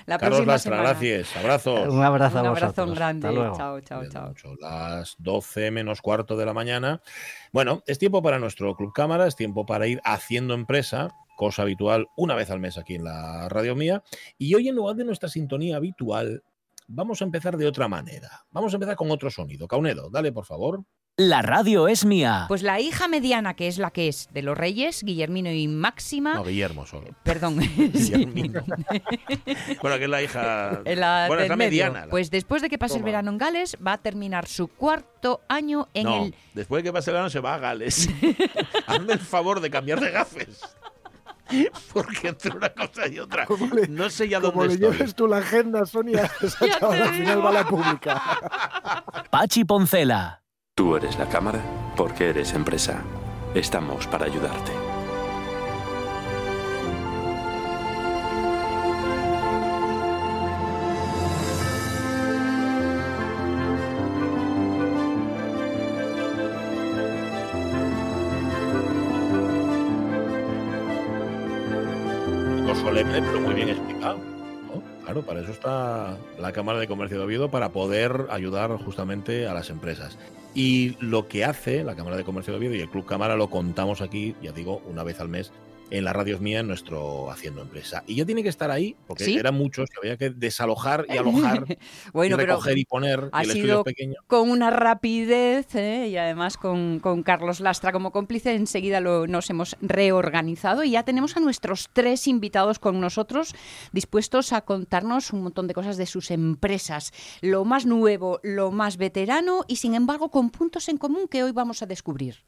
La Carlos Lastra, gracias. Abrazos. Un abrazo a Un abrazo grande. Chao, chao, chao. Las 12 menos cuarto de la mañana. Bueno, es tiempo para nuestro Club Cámara, es tiempo para ir haciendo empresa cosa habitual una vez al mes aquí en la radio mía. Y hoy en lugar de nuestra sintonía habitual, vamos a empezar de otra manera. Vamos a empezar con otro sonido. Caunedo, dale por favor. La radio es mía. Pues la hija mediana, que es la que es de los Reyes, Guillermino y Máxima. No, Guillermo solo. Perdón. Guillermino. bueno, que es la hija. La bueno, es la mediana. Pues después de que pase el verano en Gales, va a terminar su cuarto año en no, el. Después de que pase el verano se va a Gales. Hazme el favor de cambiar de gafes. Porque entre una cosa y otra. Le, no sé ya como dónde le lleves tú la agenda, Sonia, al final va la pública. Pachi Poncela. Tú eres la cámara porque eres empresa. Estamos para ayudarte. Para eso está la Cámara de Comercio de Oviedo, para poder ayudar justamente a las empresas. Y lo que hace la Cámara de Comercio de Oviedo y el Club Cámara lo contamos aquí, ya digo, una vez al mes en la radio mía en nuestro Haciendo Empresa. Y ya tiene que estar ahí, porque ¿Sí? eran muchos, que había que desalojar y alojar, bueno, y recoger y poner, ha y el sido es pequeño. con una rapidez ¿eh? y además con, con, Carlos Lastra como cómplice, enseguida lo, nos hemos reorganizado y ya tenemos a nuestros tres invitados con nosotros dispuestos a contarnos un montón de cosas de sus empresas, lo más nuevo, lo más veterano y sin embargo con puntos en común que hoy vamos a descubrir.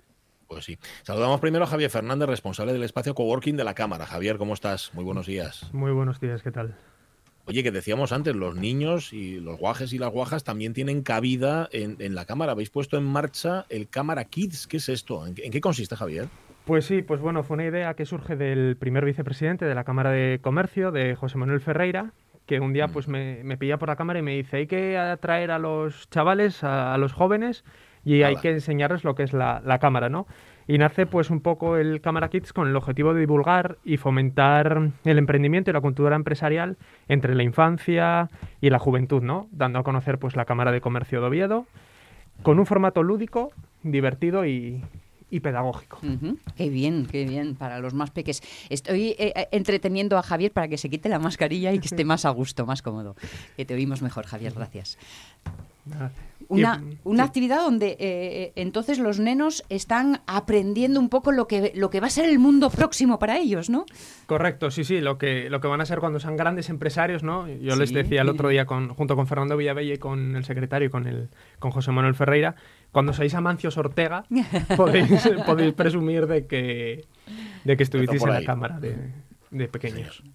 Pues sí. Saludamos primero a Javier Fernández, responsable del espacio coworking de la Cámara. Javier, ¿cómo estás? Muy buenos días. Muy buenos días, ¿qué tal? Oye, que decíamos antes, los niños y los guajes y las guajas también tienen cabida en, en la Cámara. Habéis puesto en marcha el Cámara Kids. ¿Qué es esto? ¿En, qué- consiste, Javier? Pues sí, pues bueno, fue una idea que surge del primer vicepresidente de la Cámara de Comercio, de José Manuel Ferreira, que un día pues me, me pilla por la cámara y me dice, hay que atraer a los chavales, a, a los jóvenes, y hay que enseñarles lo que es la, la cámara, ¿no? Y nace pues un poco el Cámara Kids con el objetivo de divulgar y fomentar el emprendimiento y la cultura empresarial entre la infancia y la juventud, ¿no? Dando a conocer pues la Cámara de Comercio de Oviedo, con un formato lúdico, divertido y, y pedagógico. Ujú, Qué bien, qué bien, para los más peques. Estoy eh, eh, entreteniendo a Javier para que se quite la mascarilla y que esté más a gusto, más cómodo. Que te oímos mejor, Javier, gracias. Una, Y- una sí. actividad donde eh, eh, entonces los nenos están aprendiendo un poco lo que, lo que va a ser el mundo próximo para ellos, ¿no? Correcto, sí, sí, lo que, lo que van a ser cuando sean grandes empresarios, ¿no? Yo les decía el otro día, con, junto con Fernando Villavella y con el secretario y con, el, con José Manuel Ferreira, cuando seáis Amancios Ortega, podéis, podéis presumir de que, de que estuvisteis en la cámara de, de pequeños. Sí.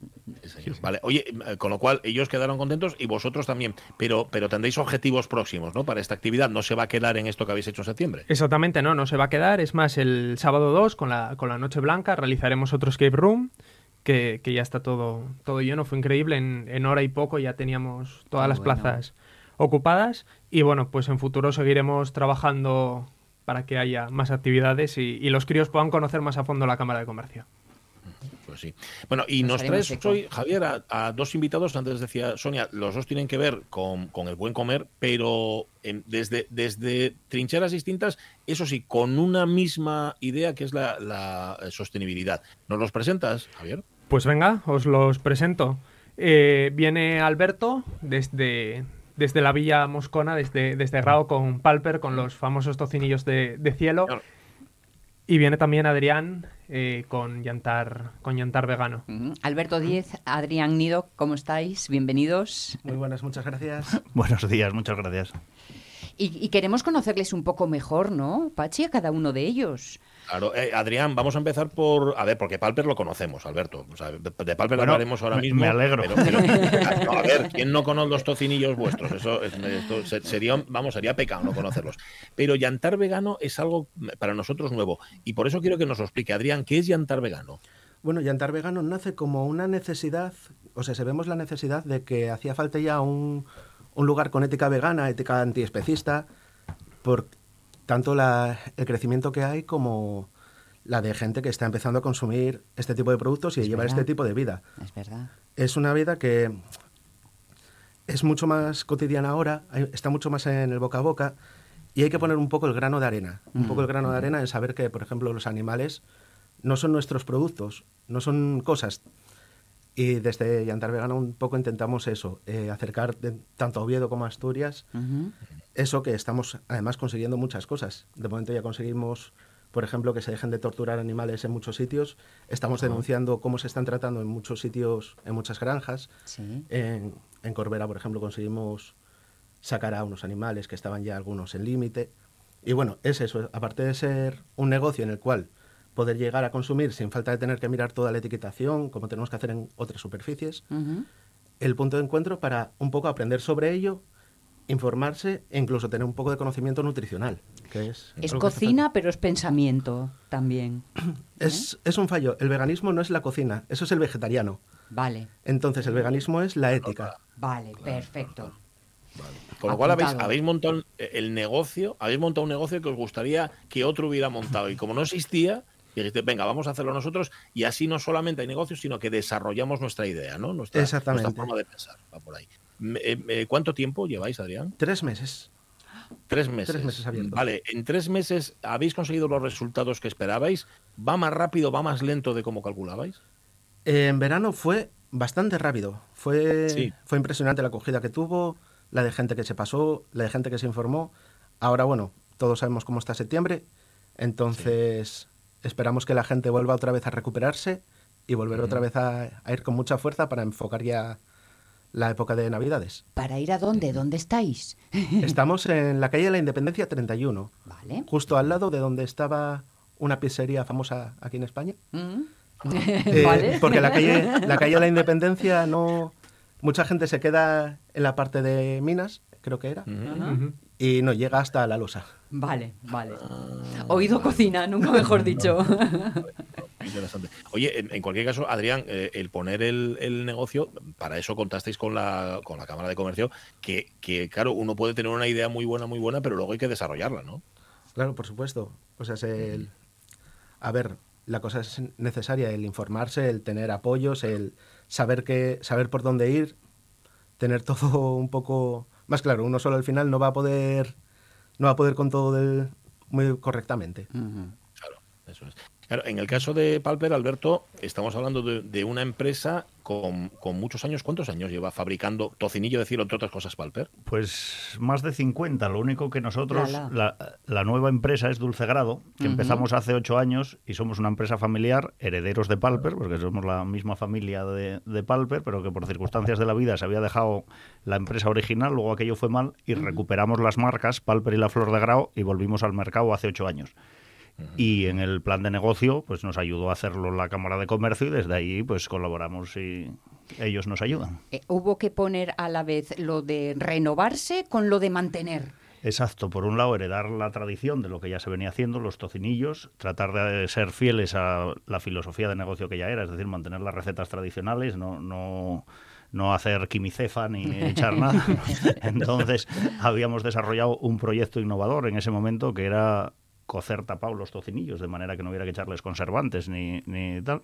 Vale, oye, eh, con lo cual ellos quedaron contentos y vosotros también, pero, pero tendréis objetivos próximos, ¿no? Para esta actividad, no se va a quedar en esto que habéis hecho en septiembre. Exactamente, no, no se va a quedar. Es más, el sábado 2, con la, con la Noche Blanca, realizaremos otro escape room, que, que ya está todo, todo lleno. Fue increíble, en, en hora y poco ya teníamos todas Qué las bueno. plazas ocupadas. Y bueno, pues en futuro seguiremos trabajando para que haya más actividades y, y los críos puedan conocer más a fondo la Cámara de Comercio. Pues sí. Bueno, y Nos nos, traes hoy, Javier, a, a dos invitados. Antes decía Sonia, los dos tienen que ver con, con el buen comer, pero em, desde, desde trincheras distintas, eso sí, con una misma idea que es la, la, eh, sostenibilidad. ¿Nos los presentas, Javier? Pues venga, os los presento. Eh, viene Alberto desde, desde la Villa Moscona, desde, desde Grao con Palper, con los famosos tocinillos de, de cielo. Claro. Y viene también Adrián eh, con llantar con llantar vegano. Alberto Díez, Adrián Nido, ¿cómo estáis? Bienvenidos. Muy buenas, muchas gracias. Buenos días, muchas gracias. Y, y queremos conocerles un poco mejor, ¿no, Pachi? A cada uno de ellos. Claro, eh, Adrián, vamos a empezar por. A ver, porque Palper lo conocemos, Alberto. O sea, de, de Palper hablaremos ahora mismo. Me alegro. Pero, pero, no, a ver, ¿quién no conoce los tocinillos vuestros? Eso, esto sería, vamos, sería pecado no conocerlos. Pero llantar vegano es algo para nosotros nuevo. Y por eso quiero que nos lo explique. Adrián, ¿qué es llantar vegano? Bueno, llantar vegano nace como una necesidad, o sea, se vemos la necesidad de que hacía falta ya un, un lugar con ética vegana, ética antiespecista, por tanto la, el crecimiento que hay como la de gente que está empezando a consumir este tipo de productos y a llevar este tipo de vida. Es verdad. Es una vida que es mucho más cotidiana ahora, está mucho más en el boca a boca y hay que poner un poco el grano de arena, un poco el grano de arena en saber que, por ejemplo, los animales no son nuestros productos, no son cosas. Y desde Yantar Vegano un poco intentamos eso, eh, acercar tanto a Oviedo como a Asturias, eso que estamos además consiguiendo muchas cosas. De momento ya conseguimos, por ejemplo, que se dejen de torturar animales en muchos sitios. Estamos denunciando cómo se están tratando en muchos sitios, en muchas granjas. En, en Corbera, por ejemplo, conseguimos sacar a unos animales que estaban ya algunos en límite. Y bueno, es eso, aparte de ser un negocio en el cual poder llegar a consumir sin falta de tener que mirar toda la etiquetación, como tenemos que hacer en otras superficies, el punto de encuentro para un poco aprender sobre ello, informarse e incluso tener un poco de conocimiento nutricional. Que es es cocina, pero es pensamiento también. Es, es un fallo. El veganismo no es la cocina, eso es el vegetariano. Vale. Entonces el veganismo es la ética. Vale, perfecto. Con lo cual habéis, habéis montado el negocio, habéis montado un negocio que os gustaría que otro hubiera montado. Y como no existía, y dijiste, venga, vamos a hacerlo nosotros y así no solamente hay negocios, sino que desarrollamos nuestra idea, ¿no? Nuestra, Exactamente. nuestra forma de pensar. Va por ahí. Eh, ¿Cuánto tiempo lleváis, Adrián? Tres meses. Tres meses. Tres meses abiertos. Vale, en tres meses habéis conseguido los resultados que esperabais. ¿Va más rápido, va más lento de cómo calculabais? En verano fue bastante rápido. Fue, fue impresionante la acogida que tuvo, la de gente que se pasó, la de gente que se informó. Ahora, bueno, todos sabemos cómo está septiembre, entonces esperamos que la gente vuelva otra vez a recuperarse y volver otra vez a, ir con mucha fuerza para enfocar ya la época de Navidades. ¿Para ir a dónde? ¿Dónde estáis? Estamos en la calle de la Independencia 31, vale. justo al lado de donde estaba una pizzería famosa aquí en España. Mm. Eh, ¿Vale? Porque la calle, la calle de la Independencia no... Mucha gente se queda en la parte de Minas, creo que era, y no llega hasta la losa. Vale, vale. Oído cocina, nunca mejor dicho. Interesante. Oye, en, en, cualquier caso, Adrián, eh, el poner el, el, negocio, para eso contasteis con la, con la Cámara de Comercio, que, que, claro, uno puede tener una idea muy buena, muy buena, pero luego hay que desarrollarla, ¿no? Claro, por supuesto. O sea, es el... a ver, la cosa es necesaria, el informarse, el tener apoyos, el saber que, saber por dónde ir, tener todo un poco más claro. Uno solo al final no va a poder, no va a poder con todo del, muy correctamente. Uh -huh. Claro, eso es. Claro, en el caso de Palper, Alberto, estamos hablando de, de una empresa con, con, muchos años. ¿Cuántos años lleva fabricando tocinillo de cielo, entre otras cosas, Palper? Pues más de 50. Lo único que nosotros, la, la. la, la nueva empresa es Dulce Grado, que uh -huh. empezamos hace ocho años y somos una empresa familiar, herederos de Palper, porque somos la misma familia de, de Palper, pero que por circunstancias de la vida se había dejado la empresa original, luego aquello fue mal y uh -huh. recuperamos las marcas Palper y la Flor de Grado y volvimos al mercado hace ocho años y en el plan de negocio pues nos ayudó a hacerlo la Cámara de Comercio y desde ahí pues colaboramos y ellos nos ayudan. Eh, hubo que poner a la vez lo de renovarse con lo de mantener. Exacto, por un lado heredar la tradición de lo que ya se venía haciendo, los tocinillos, tratar de ser fieles a la filosofía de negocio que ya era, es decir, mantener las recetas tradicionales, no, no, no hacer quimicefa ni echar nada. Entonces habíamos desarrollado un proyecto innovador en ese momento que era cocer tapados los tocinillos, de manera que no hubiera que echarles conservantes ni, ni tal.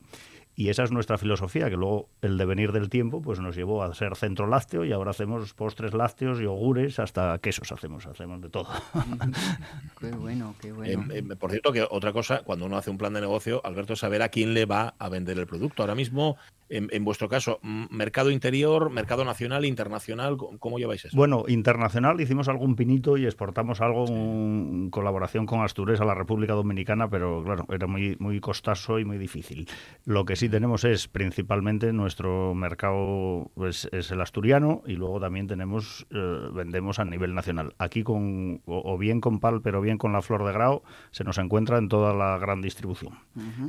Y esa es nuestra filosofía, que luego el devenir del tiempo pues nos llevó a ser centro lácteo y ahora hacemos postres lácteos, yogures, hasta quesos hacemos, hacemos de todo. qué bueno, qué bueno. Eh, eh, por cierto, que otra cosa, cuando uno hace un plan de negocio, Alberto, es saber a quién le va a vender el producto. Ahora mismo, en, en, vuestro caso, mercado interior, mercado nacional, internacional, ¿cómo lleváis eso? Bueno, internacional hicimos algún pinito y exportamos algo sí. en colaboración con Astures exportadores a la República Dominicana, pero claro, era muy, muy costoso y muy difícil. Lo que sí tenemos es principalmente nuestro mercado pues, es el asturiano y luego también tenemos eh, vendemos a nivel nacional. Aquí con o, bien con PAL, pero bien con la flor de grau, se nos encuentra en toda la gran distribución,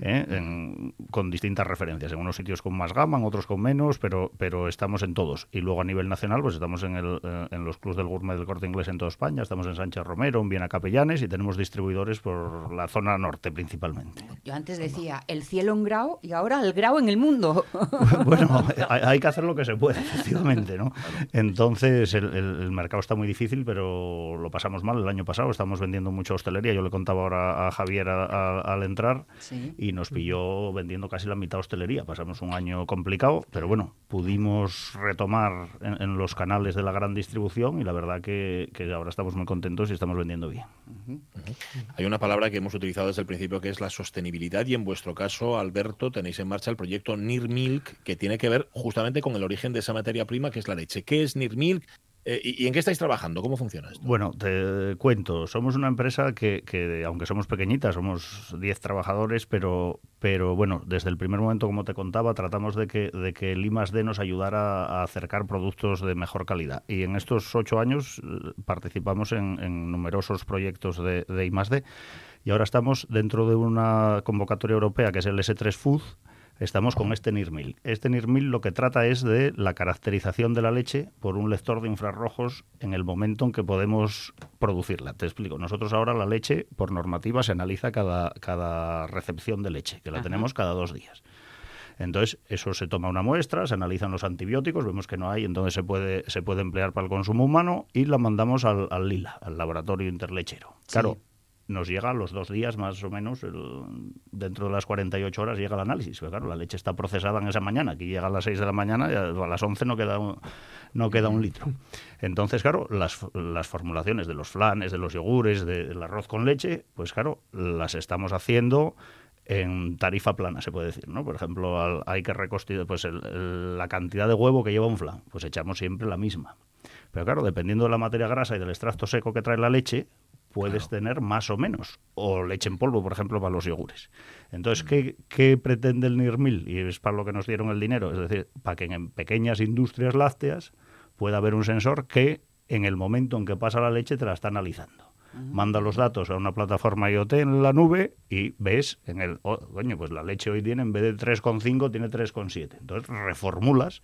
¿eh? con distintas referencias. En unos sitios con más gama, en otros con menos, pero, pero estamos en todos. Y luego a nivel nacional, pues estamos en, el, eh, en los clubs del gourmet del corte inglés en toda España, estamos en Sánchez Romero, en Viena Capellanes y tenemos distribuidores por la zona norte principalmente. Yo antes decía el cielo en grau y ahora el grau en el mundo. bueno, hay, que hacer lo que se puede, efectivamente, ¿no? Entonces el, mercado está muy difícil, pero lo pasamos mal el año pasado, estamos vendiendo mucha hostelería, yo le contaba ahora a Javier al entrar y nos pilló vendiendo casi la mitad hostelería, pasamos un año complicado, pero bueno, pudimos retomar en, los canales de la gran distribución y la verdad que, ahora estamos muy contentos y estamos vendiendo bien. Hay una palabra que hemos utilizado desde el principio que es la sostenibilidad y en vuestro caso, Alberto, tenéis en marcha el proyecto Near Milk que tiene que ver justamente con el origen de esa materia prima que es la leche. ¿Qué es Near Milk? Eh, ¿Y en qué estáis trabajando? ¿Cómo funciona esto? Bueno, te cuento. Somos una empresa que, aunque somos pequeñitas, somos 10 trabajadores, pero, pero bueno, desde el primer momento, como te contaba, tratamos de que, de que el I+.D. nos ayudara a acercar productos de mejor calidad. Y en estos ocho años eh, participamos en, numerosos proyectos de, de I+.D. Y ahora estamos dentro de una convocatoria europea que es el S3 Food, estamos con este NIRMIL. Este NIRMIL lo que trata es de la caracterización de la leche por un lector de infrarrojos en el momento en que podemos producirla. Te explico. Nosotros ahora la leche, por normativa, se analiza cada, cada recepción de leche, que la tenemos cada dos días. Entonces, eso se toma una muestra, se analizan los antibióticos, vemos que no hay, entonces se puede, se puede emplear para el consumo humano y la mandamos al, al LILA, al laboratorio interlechero. Claro, nos llega a los dos días más o menos, dentro de las 48 horas llega el análisis. Pero claro, la leche está procesada en esa mañana, aquí llega a las 6 de la mañana y a las 11 no queda un, no queda un litro. Entonces, claro, las, las formulaciones de los flanes, de los yogures, del arroz con leche, pues claro, las estamos haciendo en tarifa plana, se puede decir, ¿no? Por ejemplo, hay que recostir pues la cantidad de huevo que lleva un flan, pues echamos siempre la misma. Pero claro, dependiendo de la materia grasa y del extracto seco que trae la leche, puedes tener más o menos, o leche en polvo, por ejemplo, para los yogures. Entonces, ¿qué, ¿qué, pretende el NIRMIL? Y es para lo que nos dieron el dinero, es decir, para que en pequeñas industrias lácteas pueda haber un sensor que en el momento en que pasa la leche te la está analizando. Manda los datos a una plataforma IoT en la nube y ves en el, oh, coño, pues la leche hoy tiene en vez de 3,5 tiene 3,7. Entonces reformulas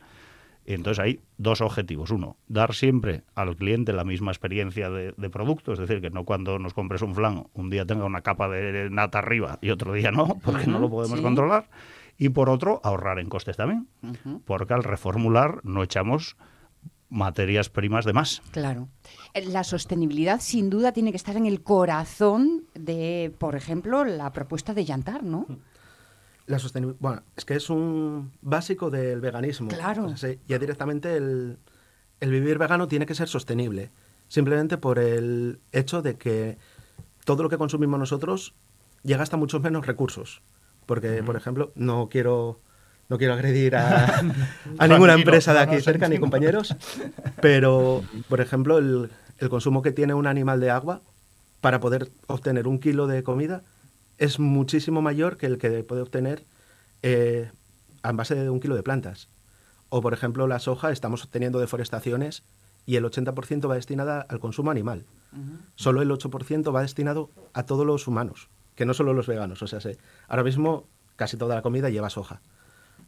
entonces hay dos objetivos. Uno, dar siempre al cliente la misma experiencia de, producto, es decir, que no cuando nos compres un flan un día tenga una capa de nata arriba y otro día no, porque no lo podemos controlar. Y por otro, ahorrar en costes también, porque al reformular no echamos materias primas de más. Claro. La sostenibilidad sin duda tiene que estar en el corazón de, por ejemplo, la propuesta de Yantar, ¿no? La sostenibilidad. Bueno, es que es un básico del veganismo. Claro. ya directamente el, vivir vegano tiene que ser sostenible. Simplemente por el hecho de que todo lo que consumimos nosotros llega hasta muchos menos recursos. Porque, por ejemplo, no quiero no quiero agredir a, ninguna empresa de aquí cerca, ni compañeros, pero, por ejemplo, el, el, consumo que tiene un animal de agua para poder obtener un kilo de comida es muchísimo mayor que el que puede obtener eh, a base de un kilo de plantas. O, por ejemplo, la soja, estamos teniendo deforestaciones y el 80% va destinada al consumo animal. Solo el 8% va destinado a todos los humanos, que no solo los veganos. O sea, ahora mismo casi toda la comida lleva soja.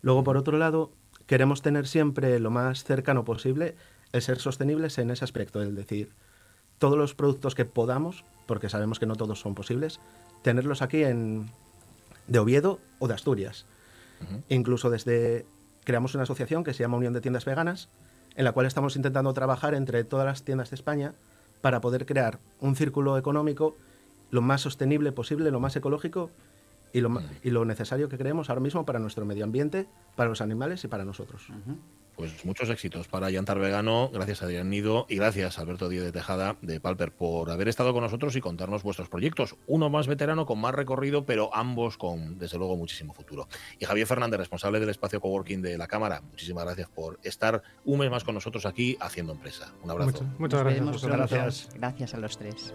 Luego, por otro lado, queremos tener siempre lo más cercano posible el ser sostenibles en ese aspecto, es decir, todos los productos que podamos, porque sabemos que no todos son posibles, tenerlos aquí en, de Oviedo o de Asturias. Incluso desde creamos una asociación que se llama Unión de Tiendas Veganas, en la cual estamos intentando trabajar entre todas las tiendas de España para poder crear un círculo económico lo más sostenible posible, lo más ecológico y lo, y lo necesario que creemos ahora mismo para nuestro medio ambiente, para los animales y para nosotros pues muchos éxitos para Yantar Vegano. Gracias a Adrián Nido y gracias a Alberto Díez de Tejada de Palper por haber estado con nosotros y contarnos vuestros proyectos. Uno más veterano con más recorrido, pero ambos con, desde luego, muchísimo futuro. Y Javier Fernández, responsable del espacio coworking de la Cámara, muchísimas gracias por estar un mes más con nosotros aquí haciendo empresa. Un abrazo. muchas gracias. Muchas gracias. Gracias a los tres.